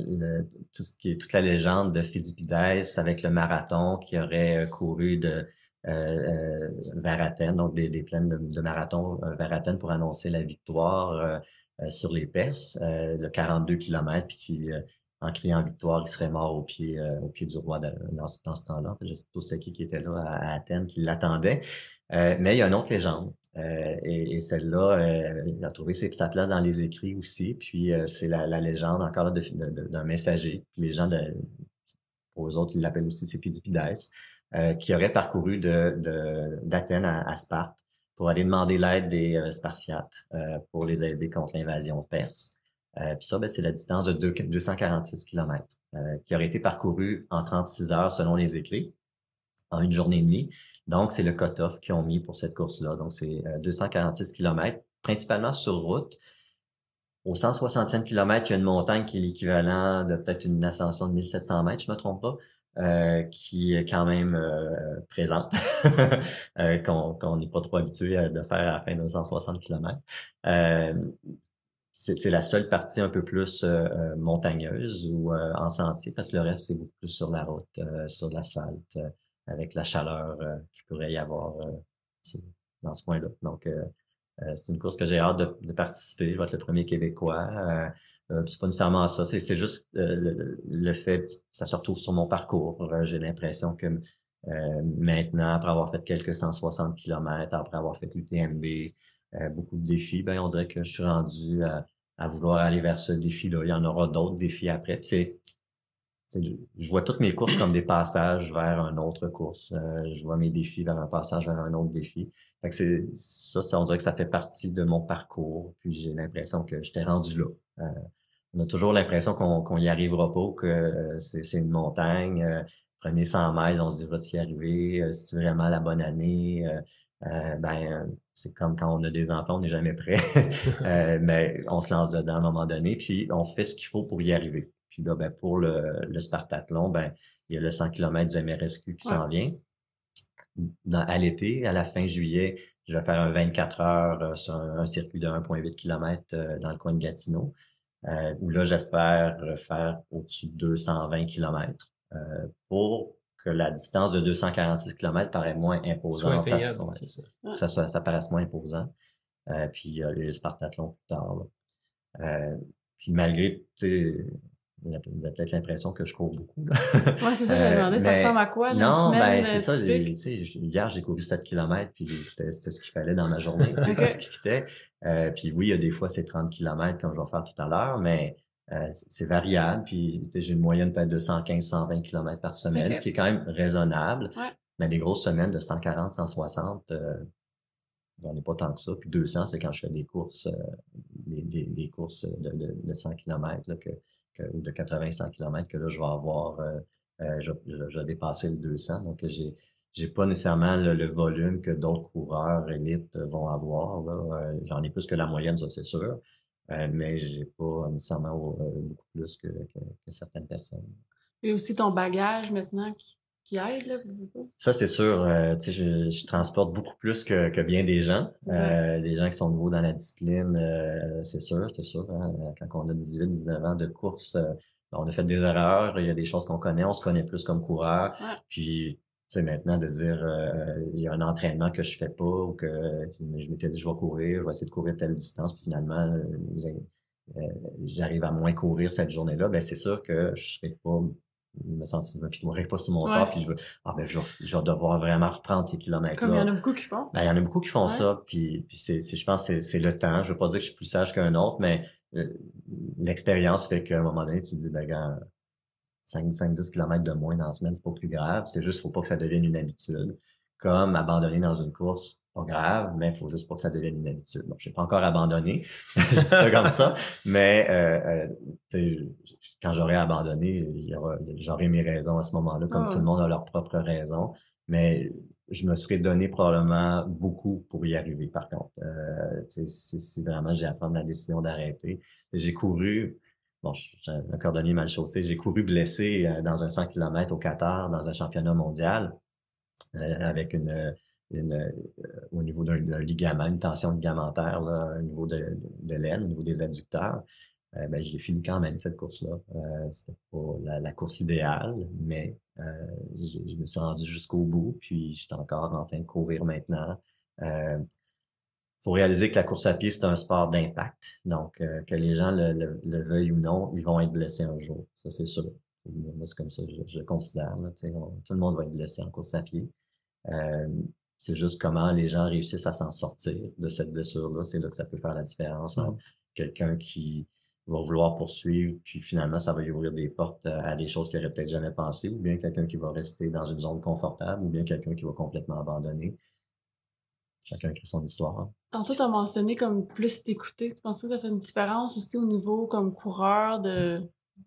tout ce qui est toute la légende de Phidipides avec le marathon qui aurait euh, couru de euh, vers Athènes, donc des, plaines de, marathon vers Athènes pour annoncer la victoire sur les Perses, le 42 km, puis qui en criant victoire, il serait mort au pied, euh, au pied du roi dans, ce, temps-là. Je sais c'est qui était là à, Athènes, qui l'attendait. Euh, mais il y a une autre légende. Euh, et, celle-là, il a trouvé sa place dans les écrits aussi. Puis c'est la, légende encore d'un messager. Puis les gens, pour eux autres, ils l'appellent aussi c'est qui aurait parcouru d'Athènes à, à, Sparte pour aller demander l'aide des Spartiates pour les aider contre l'invasion perse. Euh, puis ça, ben, c'est la distance de 246 km euh, qui aurait été parcourue en 36 heures selon les écrits, en une journée et demie. Donc, c'est le cut-off qu'ils ont mis pour cette course-là. Donc, c'est 246 km, principalement sur route. Au 160e kilomètre, il y a une montagne qui est l'équivalent de peut-être une ascension de 1700 mètres, je me trompe pas, euh, qui est quand même euh, présente, <laughs> euh, qu'on n'est pas trop habitué de faire à la fin de 160 km c'est la seule partie un peu plus euh, euh, montagneuse ou euh, en sentier, parce que le reste, c'est beaucoup plus sur la route, sur l'asphalte, avec la chaleur qu'il pourrait y avoir dans ce point-là. Donc, c'est une course que j'ai hâte de, participer. Je vais être le premier Québécois. C'est pas nécessairement ça, c'est juste le, fait que ça se retrouve sur mon parcours. j'ai l'impression que maintenant, après avoir fait quelques 160 km, après avoir fait l'UTMB, euh, beaucoup de défis, ben on dirait que je suis rendu à, vouloir aller vers ce défi-là. Il y en aura d'autres défis après. C'est, je vois toutes mes courses comme des passages vers une autre course. Euh, je vois mes défis vers un passage vers un autre défi. C'est ça, on dirait que ça fait partie de mon parcours. Puis j'ai l'impression que je t'ai rendu là. Euh, on a toujours l'impression qu'on qu'on y arrivera pas, que c'est une montagne. premier 100 mètres, on se dit va-tu y arriver? c'est vraiment la bonne année? ben c'est comme quand on a des enfants, on n'est jamais prêt. <laughs> euh, mais on se lance dedans à un moment donné, puis on fait ce qu'il faut pour y arriver. Puis là, ben, pour le, le Spartathlon, ben, il y a le 100 km du MRSQ qui s'en vient. Dans, à l'été, à la fin juillet, je vais faire un 24 heures euh, sur un, circuit de 1,8 km euh, dans le coin de Gatineau, euh, où là, j'espère faire au-dessus de 220 km euh, pour que la distance de 246 km paraît moins imposante. ça. Ça, ça, paraisse moins imposant. Euh, puis euh, les Spartathlons plus tard. Euh, puis malgré, tu sais, peut-être l'impression que je cours beaucoup. Là. Ouais, c'est ça, j'avais demandé, ça ressemble à quoi, là, Non, ben, c'est ça, tu sais, hier, j'ai couru 7 km, puis c'était ce qu'il fallait dans ma journée, sais, c'est ce qui fitait. Euh, puis oui, il y a des fois, c'est 30 km, comme je vais faire tout à l'heure, mais euh, c'est variable, puis j'ai une moyenne peut-être de 115-120 km par semaine, ce qui est quand même raisonnable. Mais des grosses semaines de 140, 160, euh, on n'est pas tant que ça. Puis 200, c'est quand je fais des courses, euh, des, des, courses de, de, 100 km là, que, ou de 80-100 km que là, je vais avoir, euh, euh, je, vais dépasser le 200. Donc, j'ai j'ai pas nécessairement le, volume que d'autres coureurs élites vont avoir. J'en ai plus que la moyenne, ça c'est sûr. Euh, mais j'ai pas nécessairement euh, beaucoup plus que, que, que, certaines personnes. Et aussi ton bagage maintenant qui, qui aide, là? Ça, c'est sûr. Euh, je, je, transporte beaucoup plus que, que bien des gens. Euh, des gens qui sont nouveaux dans la discipline, euh, c'est sûr, c'est sûr. Hein. Quand on a 18, 19 ans de course, on a fait des erreurs. Il y a des choses qu'on connaît. On se connaît plus comme coureur. Ouais. Puis, sais, maintenant, de dire, il y a un entraînement que je fais pas ou que je m'étais dit, je vais courir, je vais essayer de courir telle distance. Puis finalement, j'arrive à moins courir cette journée-là. Ben, c'est sûr que je serai pas me sentir, je ne pas sur mon Ouais. sort, puis je veux, ah ben, je vais, je vais devoir vraiment reprendre ces kilomètres-là. Comme il y en a beaucoup qui font. Ben, il y en a beaucoup qui font Ouais. ça, puis, puis c'est, c'est- je pense que c'est, c'est le temps. Je veux pas dire que je suis plus sage qu'un autre, mais euh, l'expérience fait qu'à un moment donné, tu te dis, ben, gars, 5, 5, 10 kilomètres de moins dans la semaine, c'est pas plus grave. C'est juste, faut pas que ça devienne une habitude. Comme abandonner dans une course, pas grave, mais il faut juste pas que ça devienne une habitude. Bon, j'ai pas encore abandonné, <laughs> je dis ça comme ça, mais euh, euh, je- quand j'aurai abandonné, j'aurai mes raisons à ce moment-là, comme Ah tout le monde a leurs propres raisons. Mais je me serais donné probablement beaucoup pour y arriver, par contre. Euh, si, vraiment j'ai à prendre la décision d'arrêter. J'ai couru, bon, je suis un cordonnier mal chaussé, j'ai couru blessé dans un 100 km au Qatar, dans un championnat mondial, avec une, euh, au niveau d'un ligament, une tension ligamentaire au niveau de, de, l'aile, au niveau des adducteurs. Euh, ben, j'ai fini quand même cette course-là. Euh, C'était pas la, course idéale, mais je, je me suis rendu jusqu'au bout, puis je suis encore en train de courir maintenant. Euh, faut réaliser que la course à pied, c'est un sport d'impact. Donc, que les gens le, le, le veuillent ou non, ils vont être blessés un jour. Ça, c'est sûr. Moi, c'est comme ça, je, je le considère. Tout le monde va être blessé en course à pied. C'est juste comment les gens réussissent à s'en sortir de cette blessure-là. C'est là que ça peut faire la différence entre quelqu'un qui va vouloir poursuivre, puis finalement, ça va lui ouvrir des portes à des choses qu'il n'aurait peut-être jamais pensé, ou bien quelqu'un qui va rester dans une zone confortable, ou bien quelqu'un qui va complètement abandonner. Chacun crée son histoire. Tantôt, tu as mentionné comme plus t'écouter. Tu penses pas que ça fait une différence aussi au niveau comme coureur de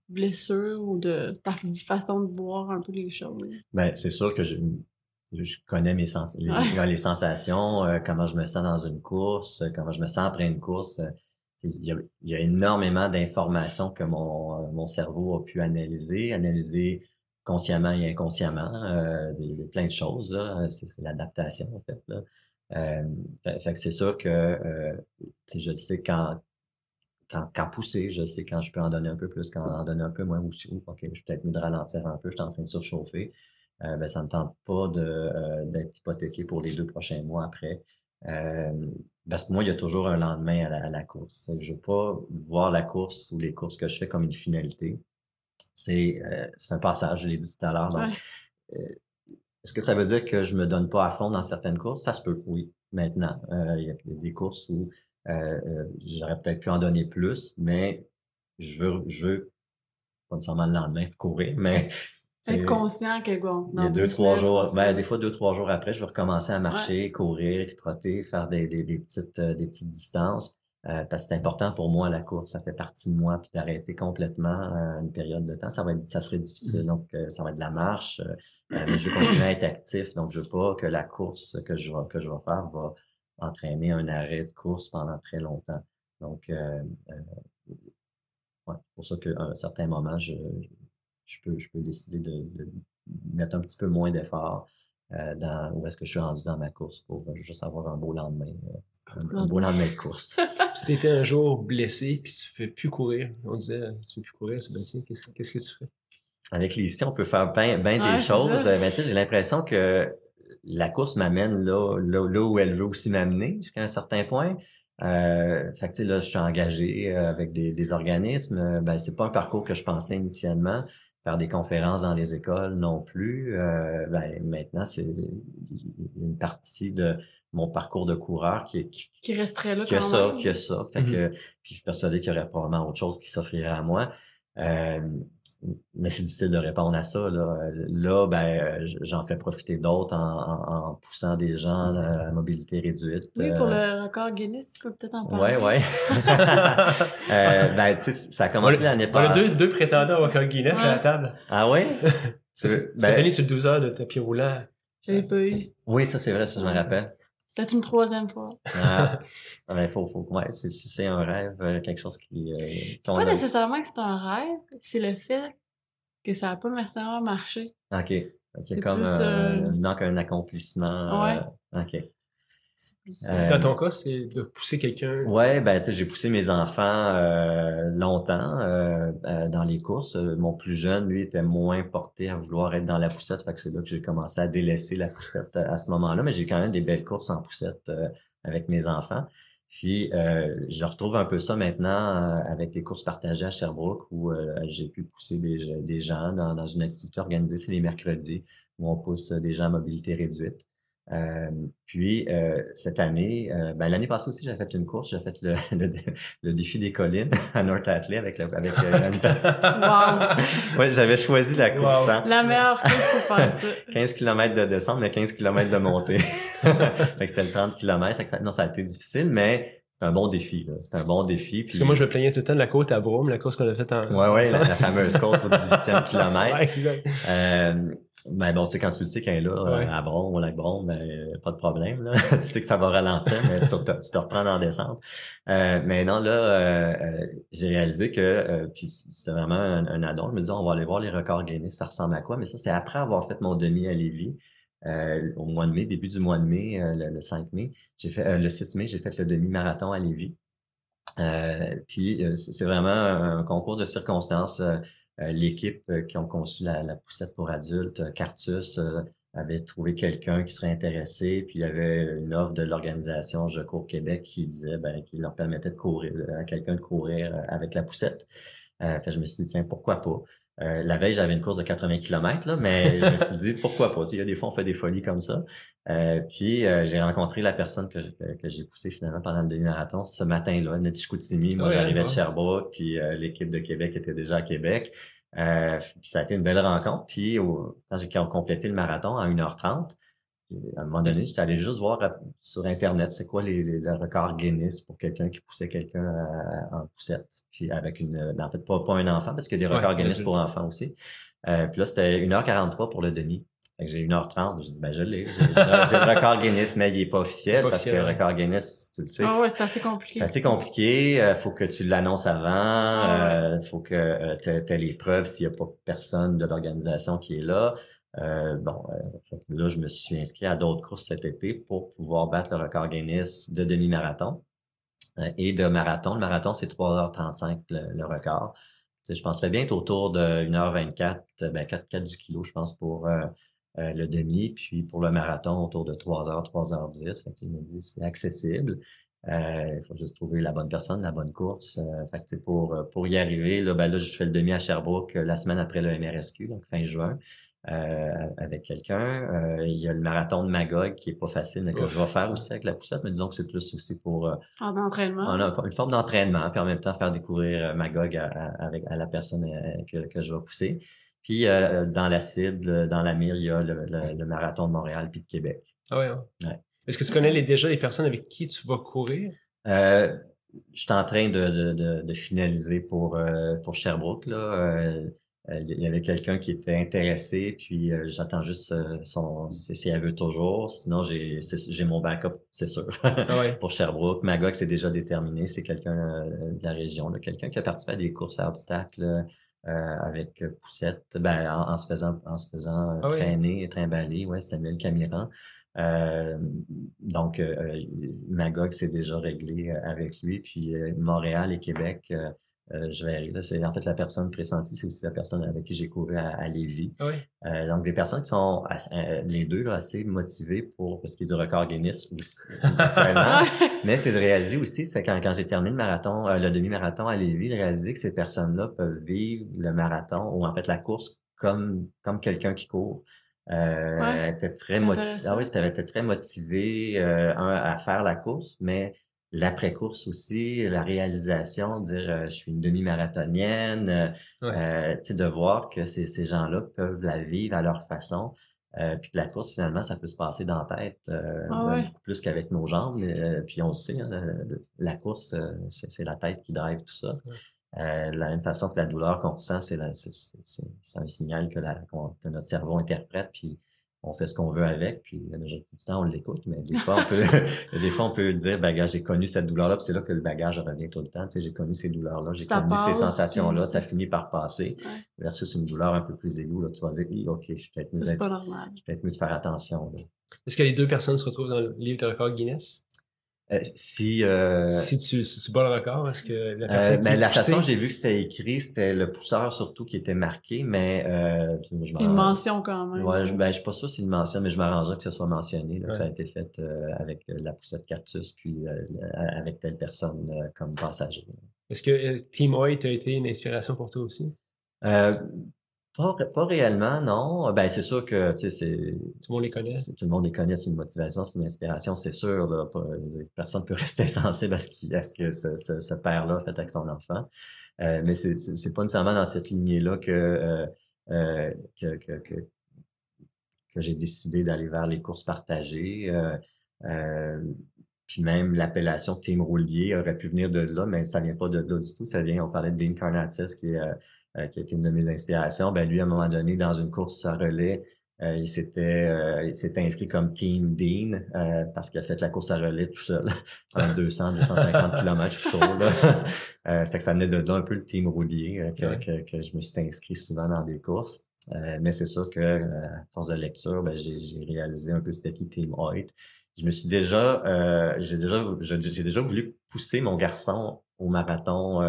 blessure ou de ta façon de voir un peu les choses? Ben, c'est sûr que je, je connais mes sens, les, Ouais. les sensations, euh, comment je me sens dans une course, euh, comment je me sens après une course. euh, Il y a, il y a énormément d'informations que mon, mon cerveau a pu analyser, analyser consciemment et inconsciemment, euh, des- des- plein de choses. là. C'est c'est l'adaptation, en fait. Là. Euh, fait, fait que c'est sûr que euh, je sais quand, quand, quand pousser, je sais quand je peux en donner un peu plus, quand en donner un peu moins, ou OK, je suis peut-être mieux de ralentir un peu, je suis en train de surchauffer. Euh, ben, ça me tente pas de, euh, d'être hypothéqué pour les deux prochains mois après. Euh, parce que moi, il y a toujours un lendemain à la, à la course. Je veux pas voir la course ou les courses que je fais comme une finalité. C'est, euh, c'est un passage, je l'ai dit tout à l'heure. Ouais. est-ce que ça veut dire que je me donne pas à fond dans certaines courses? Ça se peut, oui. Maintenant, euh, il y a des courses où euh, j'aurais peut-être pu en donner plus, mais je veux, je veux pas nécessairement le lendemain courir, mais Être conscient que, bon, il y a deux, trois jours, ben, des fois deux, trois jours après, je vais recommencer à marcher, courir, trotter, faire des, des, des petites, euh, des petites distances. euh, parce que c'est important pour moi, la course, ça fait partie de moi, puis d'arrêter complètement euh, une période de temps, ça va être, ça serait difficile. Mm. Donc, ça va être de la marche, mais je veux continuer à être actif, donc je veux pas que la course que je vais, que je vais faire va entraîner un arrêt de course pendant très longtemps. Donc, ouais, c'est pour ça qu'à un certain moment, je, je peux, je peux décider de, de mettre un petit peu moins d'effort euh, dans où est-ce que je suis rendu dans ma course pour euh, juste avoir un beau lendemain, euh, un, un beau lendemain de course. <laughs> Si t'étais un jour blessé, puis tu fais plus courir, on disait, tu peux plus courir, Sébastien, qu'est-ce qu'est-ce que tu fais? Avec les on peut faire bien ben des choses. ça. Euh, Ben, tu sais, j'ai l'impression que la course m'amène là, là, là où elle veut aussi m'amener jusqu'à un certain point. Euh, fait que, tu sais, là, je suis engagé euh, avec des, des organismes. Euh, Ben, c'est pas un parcours que je pensais initialement. Faire des conférences dans les écoles non plus. Euh, ben, maintenant, c'est une partie de mon parcours de coureur qui est, qui, Qui resterait là que quand ça, même. que ça. Fait que, puis je suis persuadé qu'il y aurait probablement autre chose qui s'offrirait à moi. Euh, mais c'est difficile de répondre à ça. Là, là ben, euh, j'en fais profiter d'autres en, en, en poussant des gens à la mobilité réduite. Oui, pour Euh, le record Guinness, tu peux peut-être en parler. Ouais, ouais. <laughs> euh, ben, tu sais, ça a commencé l'année on a passée. deux, deux prétendants au record Guinness à la table. Ah ouais? Ça Ben- fait- ça finit sur 12 heures de tapis roulant. J'avais pas eu. Oui, ça c'est vrai, ça je me rappelle. Peut-être une troisième fois. Ah, ben, faut, faut, ouais, c'est, si c'est un rêve, euh, quelque chose qui. Euh, C'est pas a- nécessairement que c'est un rêve, c'est le fait que ça n'a pas nécessairement marché. Ok. Ok, C'est comme plus, euh, euh, il manque un accomplissement. Ouais. euh, ok. C'est plus Euh, Dans ton cas, c'est de pousser quelqu'un. Ouais, ben tu sais, j'ai poussé mes enfants euh, longtemps euh, euh, dans les courses. Euh, Mon plus jeune, lui, était moins porté à vouloir être dans la poussette. Fait que c'est là que j'ai commencé à délaisser la poussette à, ce moment-là. Mais j'ai quand même des belles courses en poussette euh, avec mes enfants. Puis euh, je retrouve un peu ça maintenant euh, avec les courses partagées à Sherbrooke où euh, j'ai pu pousser des, des gens dans, dans une activité organisée, c'est les mercredis, où on pousse des gens à mobilité réduite. Euh, puis euh, cette année, euh, ben, l'année passée aussi, j'ai fait une course, j'ai fait le, <laughs> le, le défi des collines <laughs> à North Atlee avec la, avec euh, Wow! <laughs> ouais, j'avais choisi la course Wow. hein. La meilleure course pour faire ça. 15 km de descente, mais 15 km de montée. fait que c'était le 30 km. Fait que ça, non, ça a été difficile, mais c'est un bon défi. là. C'est un bon défi. Puis, Parce que moi, je me plaignais tout le temps de la côte à Brome, la course qu'on a faite en. Ouais, ouais, la, la fameuse côte au 18e kilomètre. Ouais, exact. Euh, ben bon, tu sais, quand tu le sais qu'elle est là, euh, Ouais. à Bron, au lac Bron, ben, euh, pas de problème. Là. <laughs> tu sais que ça va ralentir, mais tu te, tu te reprends la descente. Euh, mais non, là, euh, euh, j'ai réalisé que euh, puis c'était vraiment un, un addon. Je me disais, on va aller voir les records Guinness, ça ressemble à quoi? Mais ça, c'est après avoir fait mon demi à Lévis. euh, au mois de mai, début du mois de mai, le, le 5 mai, j'ai fait euh, le 6 mai, j'ai fait le demi-marathon à Lévis. Euh, puis euh, c'est c'est vraiment un concours de circonstances. Euh, L'équipe euh, qui ont conçu la, la poussette pour adultes, euh, Cartus, avait trouvé quelqu'un qui serait intéressé, puis il y avait une offre de l'organisation Je cours Québec qui disait ben, qu'il leur permettait de courir, à quelqu'un de courir avec la poussette. Euh, fait, je me suis dit, tiens, pourquoi pas? Euh, la veille, j'avais une course de 80 km, là, mais je me suis dit, pourquoi pas? Il y a des fois, on fait des folies comme ça. Euh, puis, euh, j'ai rencontré la personne que, que, que j'ai poussée finalement pendant le demi-marathon ce matin-là, Netishkoutimi. Moi, Ouais, j'arrivais de. Sherbrooke, puis euh, l'équipe de Québec était déjà à Québec. Euh, puis ça a été une belle rencontre. Puis, au- quand j'ai complété le marathon à 1h30, à un moment donné, j'étais allé juste voir euh, sur Internet c'est quoi les, les, le record Guinness pour quelqu'un qui poussait quelqu'un euh, en poussette. Puis avec une. euh, En fait, pas, pas un enfant, parce qu'il y a des Ouais, records Guinness pour enfants aussi. Euh, puis là, c'était 1h43 pour le demi. Fait que j'ai 1h30. J'ai dit, ben je l'ai. J'ai le record Guinness, mais il est pas officiel, Pas parce que le record Guinness, tu le sais, Ah ouais, c'est assez compliqué. c'est assez compliqué. Euh, faut que tu l'annonces avant. Ah Euh, faut que euh, tu aies les preuves s'il n'y a pas personne de l'organisation qui est là. Euh, bon, euh, là, je me suis inscrit à d'autres courses cet été pour pouvoir battre le record Guinness de demi-marathon euh, et de marathon. Le marathon, c'est 3h35 le, le record. Tu je penserais bien être autour de 1h24, euh, ben 4, 4 du kilo, je pense, pour euh, le demi, puis pour le marathon, autour de 3h, 3h10. Fait que tu me dis, c'est accessible. Il faut juste trouver la bonne personne, la bonne course. Fait que, pour, pour y arriver, là, ben là, je fais le demi à Sherbrooke la semaine après le MRSQ, donc fin juin, euh, avec quelqu'un. Euh, il y a le marathon de Magog qui est pas facile, mais que Ouf. je vais faire aussi avec la poussette, mais disons que c'est plus aussi pour euh, En entraînement. on a une forme d'entraînement, puis en même temps faire découvrir Magog à, à- avec, à la personne que, que je vais pousser. Puis euh, dans la cible, dans la mire, il y a le, le- le marathon de Montréal puis de Québec. Ah ouais, ouais. Ouais. Est-ce que tu connais les- déjà les personnes avec qui tu vas courir? Euh, je suis en train de, de, de, de finaliser pour, euh, pour Sherbrooke. Là. Euh, il y avait quelqu'un qui était intéressé, puis euh, j'attends juste euh, son si elle veut toujours. Sinon, j'ai j'ai mon backup, c'est sûr. Ah ouais. <laughs> pour Sherbrooke. Magog, c'est déjà déterminé. C'est quelqu'un de la région, là, quelqu'un qui a participé à des courses à obstacles euh, avec poussette, ben, en, en se faisant, en se faisant Ah oui. traîner et trimballer. Ouais, Samuel Camiran. Euh, donc, euh, Magog, c'est déjà réglé avec lui. Puis Montréal et Québec, euh, je verrai. Là, c'est en fait la personne pressentie, c'est aussi la personne avec qui j'ai couru à, à Lévis. Ah ouais. Euh, donc, des personnes qui sont euh, les deux là, assez motivées pour ce qui est du record Guinness aussi, actuellement. <laughs> Mais c'est de réaliser aussi, c'est quand, quand j'ai terminé le marathon, euh, le demi-marathon à Lévis, de réaliser que ces personnes-là peuvent vivre le marathon ou en fait la course comme comme quelqu'un qui court. Euh, Ouais, elle était très motivée. Ah oui, c'était elle était très motivée euh, un, à faire la course, mais l'après-course aussi, la réalisation, dire euh, je suis une demi-marathonienne, euh, Ouais. euh, tu sais, de voir que ces, ces gens-là peuvent la vivre à leur façon. Euh, puis que la course, finalement, ça peut se passer dans la tête euh, Ah ouais. beaucoup plus qu'avec nos jambes. mais, euh, puis on le sait, hein, la course, c'est c'est la tête qui drive tout ça. Euh, de la même façon que la douleur qu'on ressent, c'est la- c'est- c'est- c'est- c'est un signal que, la, qu'on- que notre cerveau interprète, puis on fait ce qu'on veut avec, puis la majorité du temps, on l'écoute, mais des fois, on peut, <laughs> des fois, on peut dire, ben, j'ai connu cette douleur-là, puis c'est là que le bagage revient tout le temps. Tu sais, j'ai connu ces douleurs-là, j'ai connu ces sensations-là, ça finit par passer. Versus une douleur un peu plus aiguë, là, tu vas dire, OK, je suis peut-être mieux, peut mieux de faire attention. Est-ce que les deux personnes se retrouvent dans le livre de record Guinness? Euh, si euh, si tu si tu bats le record est-ce que la euh, ben, la façon j'ai vu que c'était écrit c'était le pousseur surtout qui était marqué mais euh, je une mention quand même. Ouais je, ben, je suis pas sûr si c'est une mention mais je m'arrangerais que ce soit mentionné là, que ça a été fait avec la poussette cactus puis avec telle personne comme passager. Est-ce que Team White a été une inspiration pour toi aussi? Pas, réellement, non. Ben c'est sûr que tu sais, c'est tout le monde les connaît. Tout le monde les connaît, c'est une motivation, c'est une inspiration, c'est sûr. Là, personne peut <laughs> rester insensible à ce, à ce que ce, ce, père-là fait avec son enfant. Euh, mais c'est c'est pas nécessairement dans cette lignée-là que, euh, euh, que, que, que, que j'ai décidé d'aller vers les courses partagées. Euh, puis même l'appellation Team Roulier aurait pu venir de là, mais ça vient pas de là du tout. Ça vient, on parlait de Dean Carnatis, qui est euh, qui été une de mes inspirations, ben lui, à un moment donné, dans une course à relais, euh, il s'était euh, il s'était inscrit comme Team Dean parce qu'il a fait la course à relais tout seul en 200 250 km plutôt là. <laughs> fait que ça venait de là un peu le team roulier que, que, je me suis inscrit souvent dans des courses. mais c'est sûr que à force de lecture, ben, j'ai réalisé un peu c'était qui Team Hoyt. Je me suis déjà j'ai déjà j'ai déjà voulu pousser mon garçon au marathon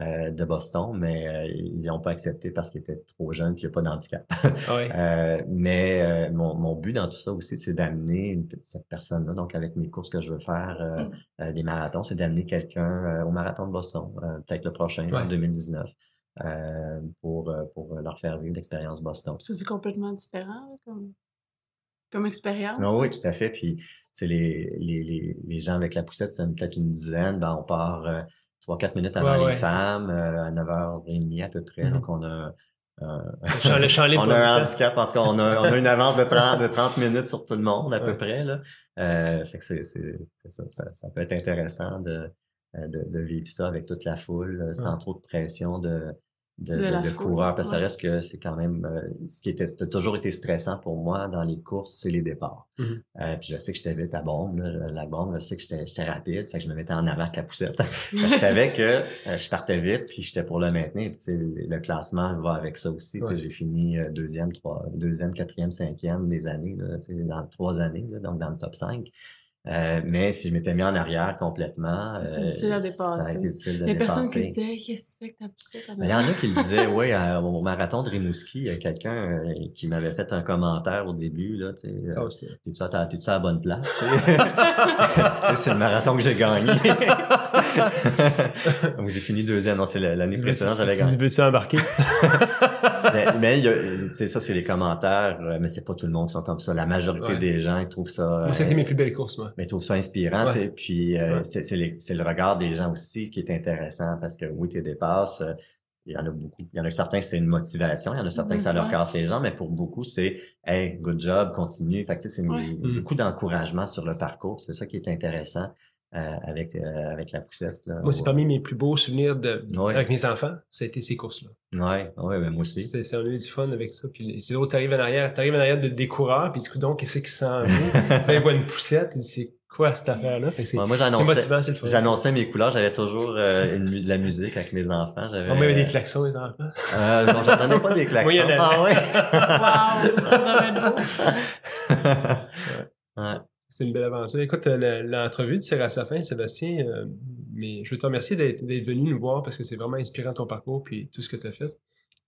euh, de Boston, mais euh, ils n'ont pas accepté parce qu'il était trop jeune et il n'y a pas d'handicap. Ah <laughs> euh, mais mon, mon, but dans tout ça aussi, c'est d'amener cette personne-là, donc avec mes courses que je veux faire, des marathons, c'est d'amener quelqu'un au marathon de Boston, peut-être le prochain, en 2019. pour, pour leur faire vivre l'expérience Boston. Ça, c'est complètement différent comme, comme expérience. Non, oui, tout à fait. Puis, c'est les, les, les, les gens avec la poussette, c'est peut-être une dizaine. Ben, on part 3-4 minutes avant les femmes, euh, à 9h30 à peu près. Mm-hmm. Donc, on a, euh, <laughs> on a un handicap. En tout cas, on a, on a une avance de 30, de 30 minutes sur tout le monde à peu près. Là. Euh, fait que c'est, c'est, ça, ça, ça, peut être intéressant de, de, de, vivre ça avec toute la foule, sans trop de pression de de, de, coureurs, parce que ça reste que c'est quand même euh, ce qui était a toujours été stressant pour moi dans les courses, c'est les départs. Mm-hmm. euh, puis je sais que j'étais vite à bombe, la bombe, je sais que j'étais rapide, fait que je me mettais en avant avec la poussette. <laughs> je savais que euh, je partais vite, puis j'étais pour le maintenir. Puis le classement va avec ça aussi. J'ai fini euh, deuxième, trois, deuxième, quatrième, cinquième des années, là, dans trois années, donc dans le top 5. Euh, mais si je m'étais mis en arrière complètement, c'est euh, difficile à dépasser. Ça a été difficile de Il y a personne qui disait Qu'est-ce que tu fais que t'as poussé Il y en a qui le disaient, <laughs> oui, au marathon de Rimouski, il y a quelqu'un euh, qui m'avait fait un commentaire au début, là, tu sais. T'es-tu à, à la bonne place? <laughs> c'est le marathon que j'ai gagné. <laughs> Donc j'ai fini deuxième. Non, c'est l'année précédente, j'avais gagné. Veux-tu embarquer? Mais, c'est ça, c'est les commentaires, mais c'est pas tout le monde qui sont comme ça. La majorité des gens, ils trouvent ça. Moi, c'était mes plus belles courses, moi mais je trouve ça inspirant. Puis euh, c'est le regard des gens aussi qui est intéressant parce que oui, tu dépasses. Euh, il y en a beaucoup. Il y en a certains que c'est une motivation, il y en a certains que ça leur casse les gens, mais pour beaucoup, c'est Hey, good job, continue. Fait que c'est mm. beaucoup d'encouragement sur le parcours. C'est ça qui est intéressant. Euh, avec avec la poussette. Moi, c'est parmi mes plus beaux souvenirs de avec mes enfants, ça a été ces courses-là. Ouais, ouais, ben moi aussi. C'est on a eu du fun avec ça. Puis c'est l'autre, t'arrives en arrière, t'arrives en arrière de, des coureurs, puis du coup donc qu'est-ce qui s'en vient? <laughs> Là, ils voient une poussette, c'est quoi cette affaire-là? C'est moi, j'annonçais, c'est J'annonçais mes couleurs, j'avais toujours euh, une, de la musique avec mes enfants. J'avais, on avait des klaxons, les enfants. Euh, non, j'en donnais pas des <laughs> klaxons. Oui, ah ouais? <laughs> ouais. C'est une belle aventure. Écoute, euh, l'entrevue tire à sa fin, Sébastien, euh, mais je veux te remercier d'être venu nous voir parce que c'est vraiment inspirant ton parcours puis tout ce que tu as fait.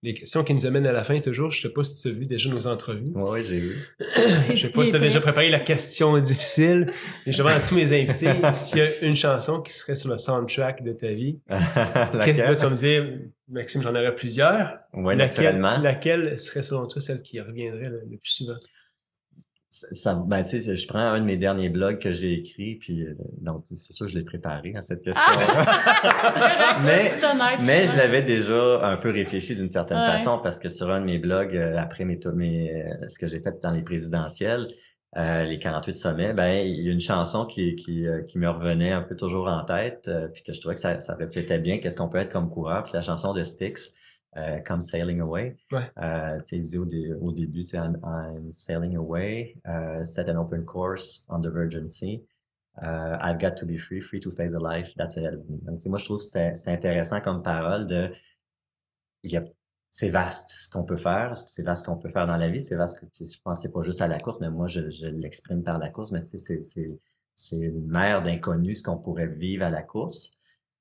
Les questions qui nous amènent à la fin, toujours, je sais pas si tu as vu déjà nos entrevues. Oui, j'ai vu. <coughs> je sais pas si tu as déjà préparé la question difficile. Et je demande à tous mes invités <laughs> s'il y a une chanson qui serait sur le soundtrack de ta vie. <laughs> laquelle? Là, tu vas me dire, Maxime, j'en aurais plusieurs. Oui, naturellement. Laquelle serait selon toi celle qui reviendrait le plus souvent? Ça, ben, tu sais, je prends un de mes derniers blogs que j'ai écrit, puis euh, donc c'est sûr je l'ai préparé à cette question. Ah! <laughs> mais mais je l'avais déjà un peu réfléchi d'une certaine façon parce que sur un de mes blogs, euh, après mes, mes euh, ce que j'ai fait dans les présidentielles, les 48 sommets, ben il y a une chanson qui qui, qui me revenait un peu toujours en tête, puis que je trouvais que ça, ça reflétait bien qu'est-ce qu'on peut être comme coureur. C'est la chanson de Styx. Euh, Come Sailing Away. Ouais. Euh, tu sais, au, dé- au début, tu sais, I'm, I'm sailing away, uh, set an open course on the Virgin Sea. Uh, I've got to be free, free to face the life that's ahead of me. Donc, moi, je trouve que c'était intéressant comme parole de, a, c'est vaste ce qu'on peut faire, c'est vaste ce qu'on peut faire dans la vie, c'est vaste que, je pense que c'est pas juste à la course, mais moi, je, je l'exprime par la course, mais tu sais, c'est, c'est, c'est une mer d'inconnu ce qu'on pourrait vivre à la course.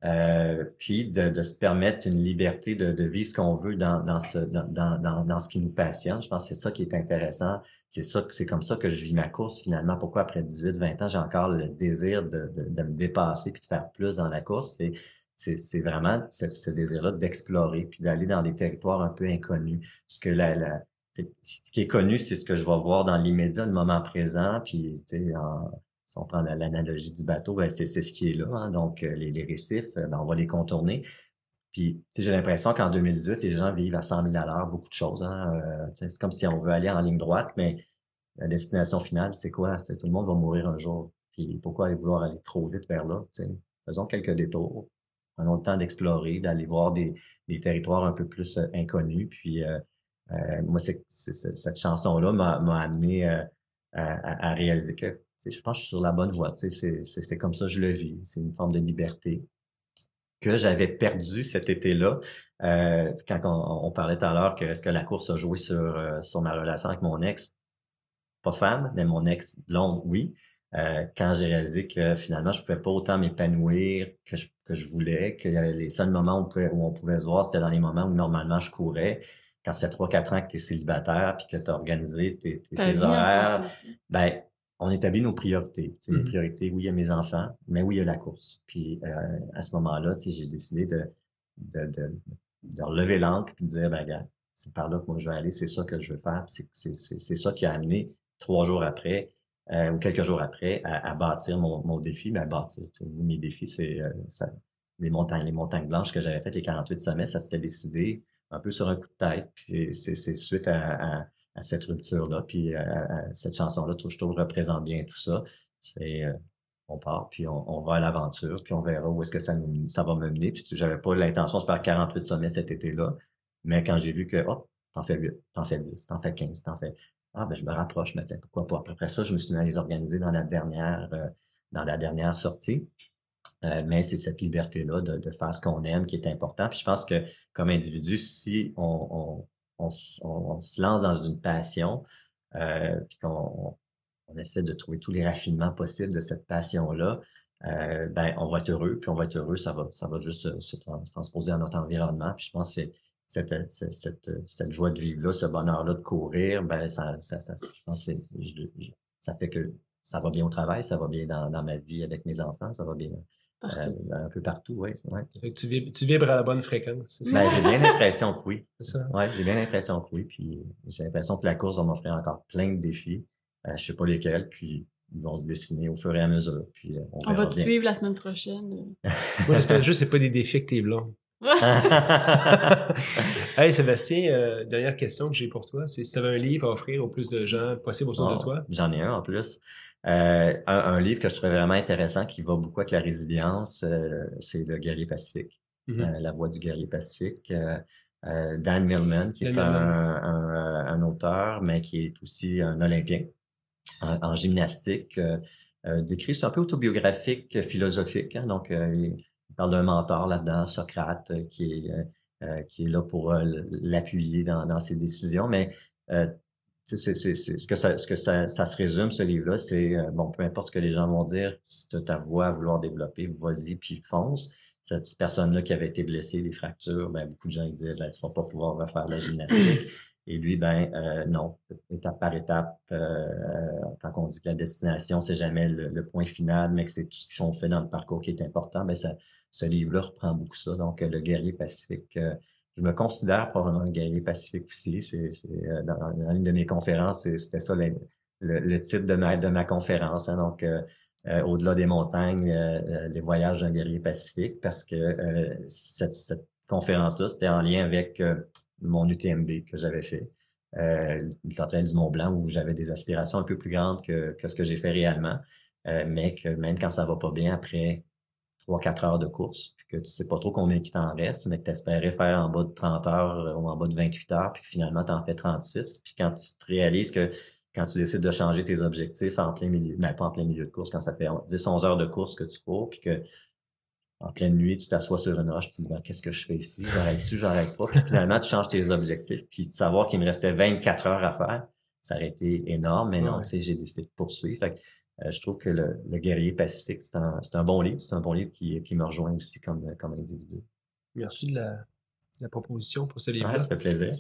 Euh, puis de, de se permettre une liberté de, de vivre ce qu'on veut dans, dans, ce, dans, dans, dans, ce qui nous passionne. Je pense que c'est ça qui est intéressant. C'est ça, c'est comme ça que je vis ma course finalement. Pourquoi après 18, 20 ans, j'ai encore le désir de, de, de me dépasser puis de faire plus dans la course? C'est, c'est, c'est vraiment ce, ce désir-là d'explorer puis d'aller dans des territoires un peu inconnus. Ce que la, la ce qui est connu, c'est ce que je vais voir dans l'immédiat, le moment présent, puis tu sais, en, si on prend la- l'analogie du bateau, ben c'est ce qui est là. hein. Donc, euh, les, récifs, euh, ben, on va les contourner. Puis, j'ai l'impression qu'en 2018, les gens vivent à 100 000 à l'heure, beaucoup de choses. Hein? Euh, c'est comme si on veut aller en ligne droite, mais la destination finale, c'est quoi? Tout le monde va mourir un jour. Puis, pourquoi aller vouloir aller trop vite vers là? Faisons quelques détours. Prenons le temps d'explorer, d'aller voir des, territoires un peu plus inconnus. Puis, moi, cette chanson-là m'a, amené à, réaliser que je pense que je suis sur la bonne voie. C'est, comme ça que je le vis. C'est une forme de liberté que j'avais perdu cet été-là. Euh, quand on, on parlait tout à l'heure que est-ce que la course a joué sur, euh, sur ma relation avec mon ex, pas femme, mais mon ex blonde, oui. Euh, quand j'ai réalisé que finalement je pouvais pas autant m'épanouir que je, que je voulait, que les seuls moments où on, pouvait, où on pouvait se voir, c'était dans les moments où normalement je courais. Quand ça fait 3-4 ans que tu es célibataire puis que tu as organisé tes, tes, horaires, ben, on établit nos priorités. Sais, Les Mhm. priorités, oui, il y a mes enfants, mais oui, il y a la course. Puis euh, à ce moment-là, j'ai décidé de, de, de, de relever l'ancre et de dire, ben, c'est par là que moi je vais aller, c'est ça que je veux faire. C'est, c'est, c'est, c'est ça qui a amené trois jours après euh, ou quelques jours après à, à bâtir mon, mon défi. Mais à bâtir, mes défis, c'est euh, les montagnes, les montagnes blanches que j'avais faites, les 48 sommets, ça s'était décidé un peu sur un coup de tête. Puis c'est, c'est suite à, à à cette rupture-là. Puis euh, à cette chanson-là, je trouve, représente bien tout ça. C'est euh, on part, puis on, on va à l'aventure, puis on verra où est-ce que ça nous ça va me mener. Puis j'avais pas l'intention de faire 48 sommets cet été-là. Mais quand j'ai vu que oh, t'en fais 8, t'en fais 10, t'en fais 15, t'en fais. Ah ben je me rapproche, mais tiens, pourquoi pas? Après ça, je me suis mis à les organiser dans la dernière, euh, dans la dernière sortie. Euh, mais c'est cette liberté-là de, de faire ce qu'on aime qui est important. Puis je pense que comme individu, si on, on on, se lance dans une passion, euh, puis qu'on on essaie de trouver tous les raffinements possibles de cette passion-là, euh, ben on va être heureux, puis on va être heureux, ça va, ça va juste se, se trans- se transposer dans notre environnement. Puis je pense que cette, cette, cette, joie de vivre-là, ce bonheur-là de courir, ben ça, fait que ça va bien au travail, ça va bien dans ma vie avec mes enfants, ça va bien Partout. euh, un peu partout, oui. Ouais. Tu, vibres, tu vibres à la bonne fréquence. Ben, j'ai bien l'impression que oui. <laughs> C'est ça? Ouais, j'ai bien l'impression que oui. Puis j'ai l'impression que la course va m'offrir encore plein de défis. Euh, je sais pas lesquels, puis ils vont se dessiner au fur et à mesure. Puis euh, on, va te bien. suivre la semaine prochaine. Moi, j'espère juste que c'est pas des défis que t'es blond. <laughs> hey, Sébastien, euh, dernière question que j'ai pour toi, c'est si tu avais un livre à offrir au plus de gens possible autour de Oh, toi. J'en ai un en plus. Euh, un, un livre que je trouvais vraiment intéressant qui va beaucoup avec la résilience, euh, c'est Le guerrier pacifique. Mhm. La voix du guerrier pacifique. Dan Millman, qui Dan est un, un, un auteur, mais qui est aussi un Olympien en, en gymnastique. Décrit, c'est un peu autobiographique, philosophique. hein. donc, parle d'un mentor là-dedans, Socrate, euh, qui est, euh, euh, qui est là pour l'appuyer dans, dans ses décisions. Mais c'est, ce que, ça, ce que ça, ça se résume, ce livre-là, c'est, bon, peu importe ce que les gens vont dire, si tu as ta voix à vouloir développer, vas-y, puis fonce. Cette personne-là qui avait été blessée, des fractures, ben, beaucoup de gens disaient, ben, tu vas pas pouvoir refaire la gymnastique. Et lui, ben non, étape par étape, quand on dit que la destination, c'est jamais le, le point final, mais que c'est tout ce qui sont fait dans le parcours qui est important, ben ça, ce livre-là reprend beaucoup ça. Donc, euh, le guerrier pacifique, euh, je me considère probablement un guerrier pacifique aussi. C'est, euh, dans, dans une de mes conférences, c'était ça le, titre de ma, conférence. hein. donc, au-delà des montagnes, les voyages d'un guerrier pacifique, parce que cette, conférence-là, c'était en lien avec mon UTMB que j'avais fait, euh, l'entraîne du Mont Blanc, où j'avais des aspirations un peu plus grandes que, que ce que j'ai fait réellement, mais que même quand ça va pas bien, après 3-4 heures de course, puis que tu sais pas trop combien qui t'en reste, mais que tu espérais faire en bas de 30 heures euh, ou en bas de 28 heures, puis que finalement tu en fais 36. Puis quand tu te réalises que quand tu décides de changer tes objectifs en plein milieu, ben pas en plein milieu de course, quand ça fait 10-11 heures de course que tu cours, puis que en pleine nuit, tu t'assois sur une roche, puis tu te dis, ben, qu'est-ce que je fais ici? J'arrête-tu, j'arrête pas? Puis finalement, tu changes tes objectifs, puis de savoir qu'il me restait 24 heures à faire, ça aurait été énorme, mais non, tu sais, j'ai décidé de poursuivre. Fait je trouve que le, guerrier pacifique, c'est un, un, bon livre. C'est un bon livre qui, qui, me rejoint aussi comme, comme individu. Merci de la, la proposition pour ce livre-là. ça fait plaisir.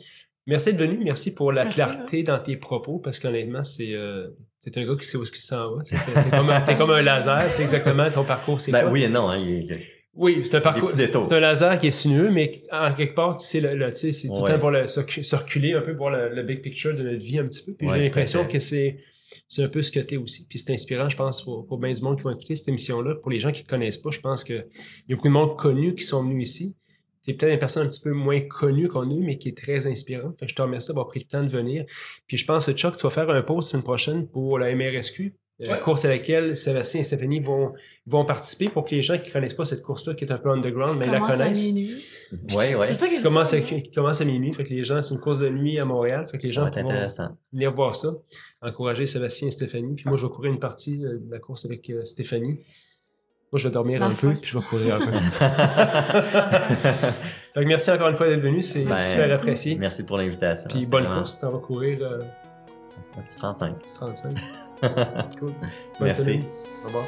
Merci d'être venu. Merci pour la clarté dans tes propos, parce qu'honnêtement, c'est euh, un gars qui sait où ce qu'il s'en va. T'es comme, es comme un laser, c'est exactement ton parcours. C'est ben, Oui et non. Hein, il, oui, c'est un parcours. C'est un laser qui est sinueux, mais en quelque part, tu sais, le, c'est tout le temps pour le, circuler un peu, voir le, big picture de notre vie un petit peu. Puis j'ai l'impression que c'est c'est un peu ce que tu es aussi. Puis c'est inspirant, je pense, pour, bien du monde qui vont écouter cette émission-là. Pour les gens qui ne connaissent pas, je pense qu'il y a beaucoup de monde connu qui sont venus ici. Tu es peut-être une personne un petit peu moins connue qu'on est, mais qui est très inspirante. Je te remercie d'avoir pris le temps de venir. Puis je pense, Chuck, tu vas faire un post une prochaine pour la MRSQ. La course à laquelle Sébastien et Stéphanie vont, vont participer pour que les gens qui ne connaissent pas cette course-là, qui est un peu underground, mais la connaissent. Oui, oui. C'est ça qui commence, à, qui commence à minuit. Fait que les gens, c'est une course de nuit à Montréal. Fait que les gens vont venir voir ça. Encourager Sébastien et Stéphanie. Puis moi, je vais courir une partie de la course avec euh, Stéphanie. Moi, je vais dormir un peu, puis je vais courir un peu. <laughs> <laughs> fait que merci encore une fois d'être venu. C'est ben, super apprécié. Merci pour l'invitation. Puis bonne course. Tu vas courir. Euh, un petit 35. Un petit 35. Cool. Merci. Au revoir.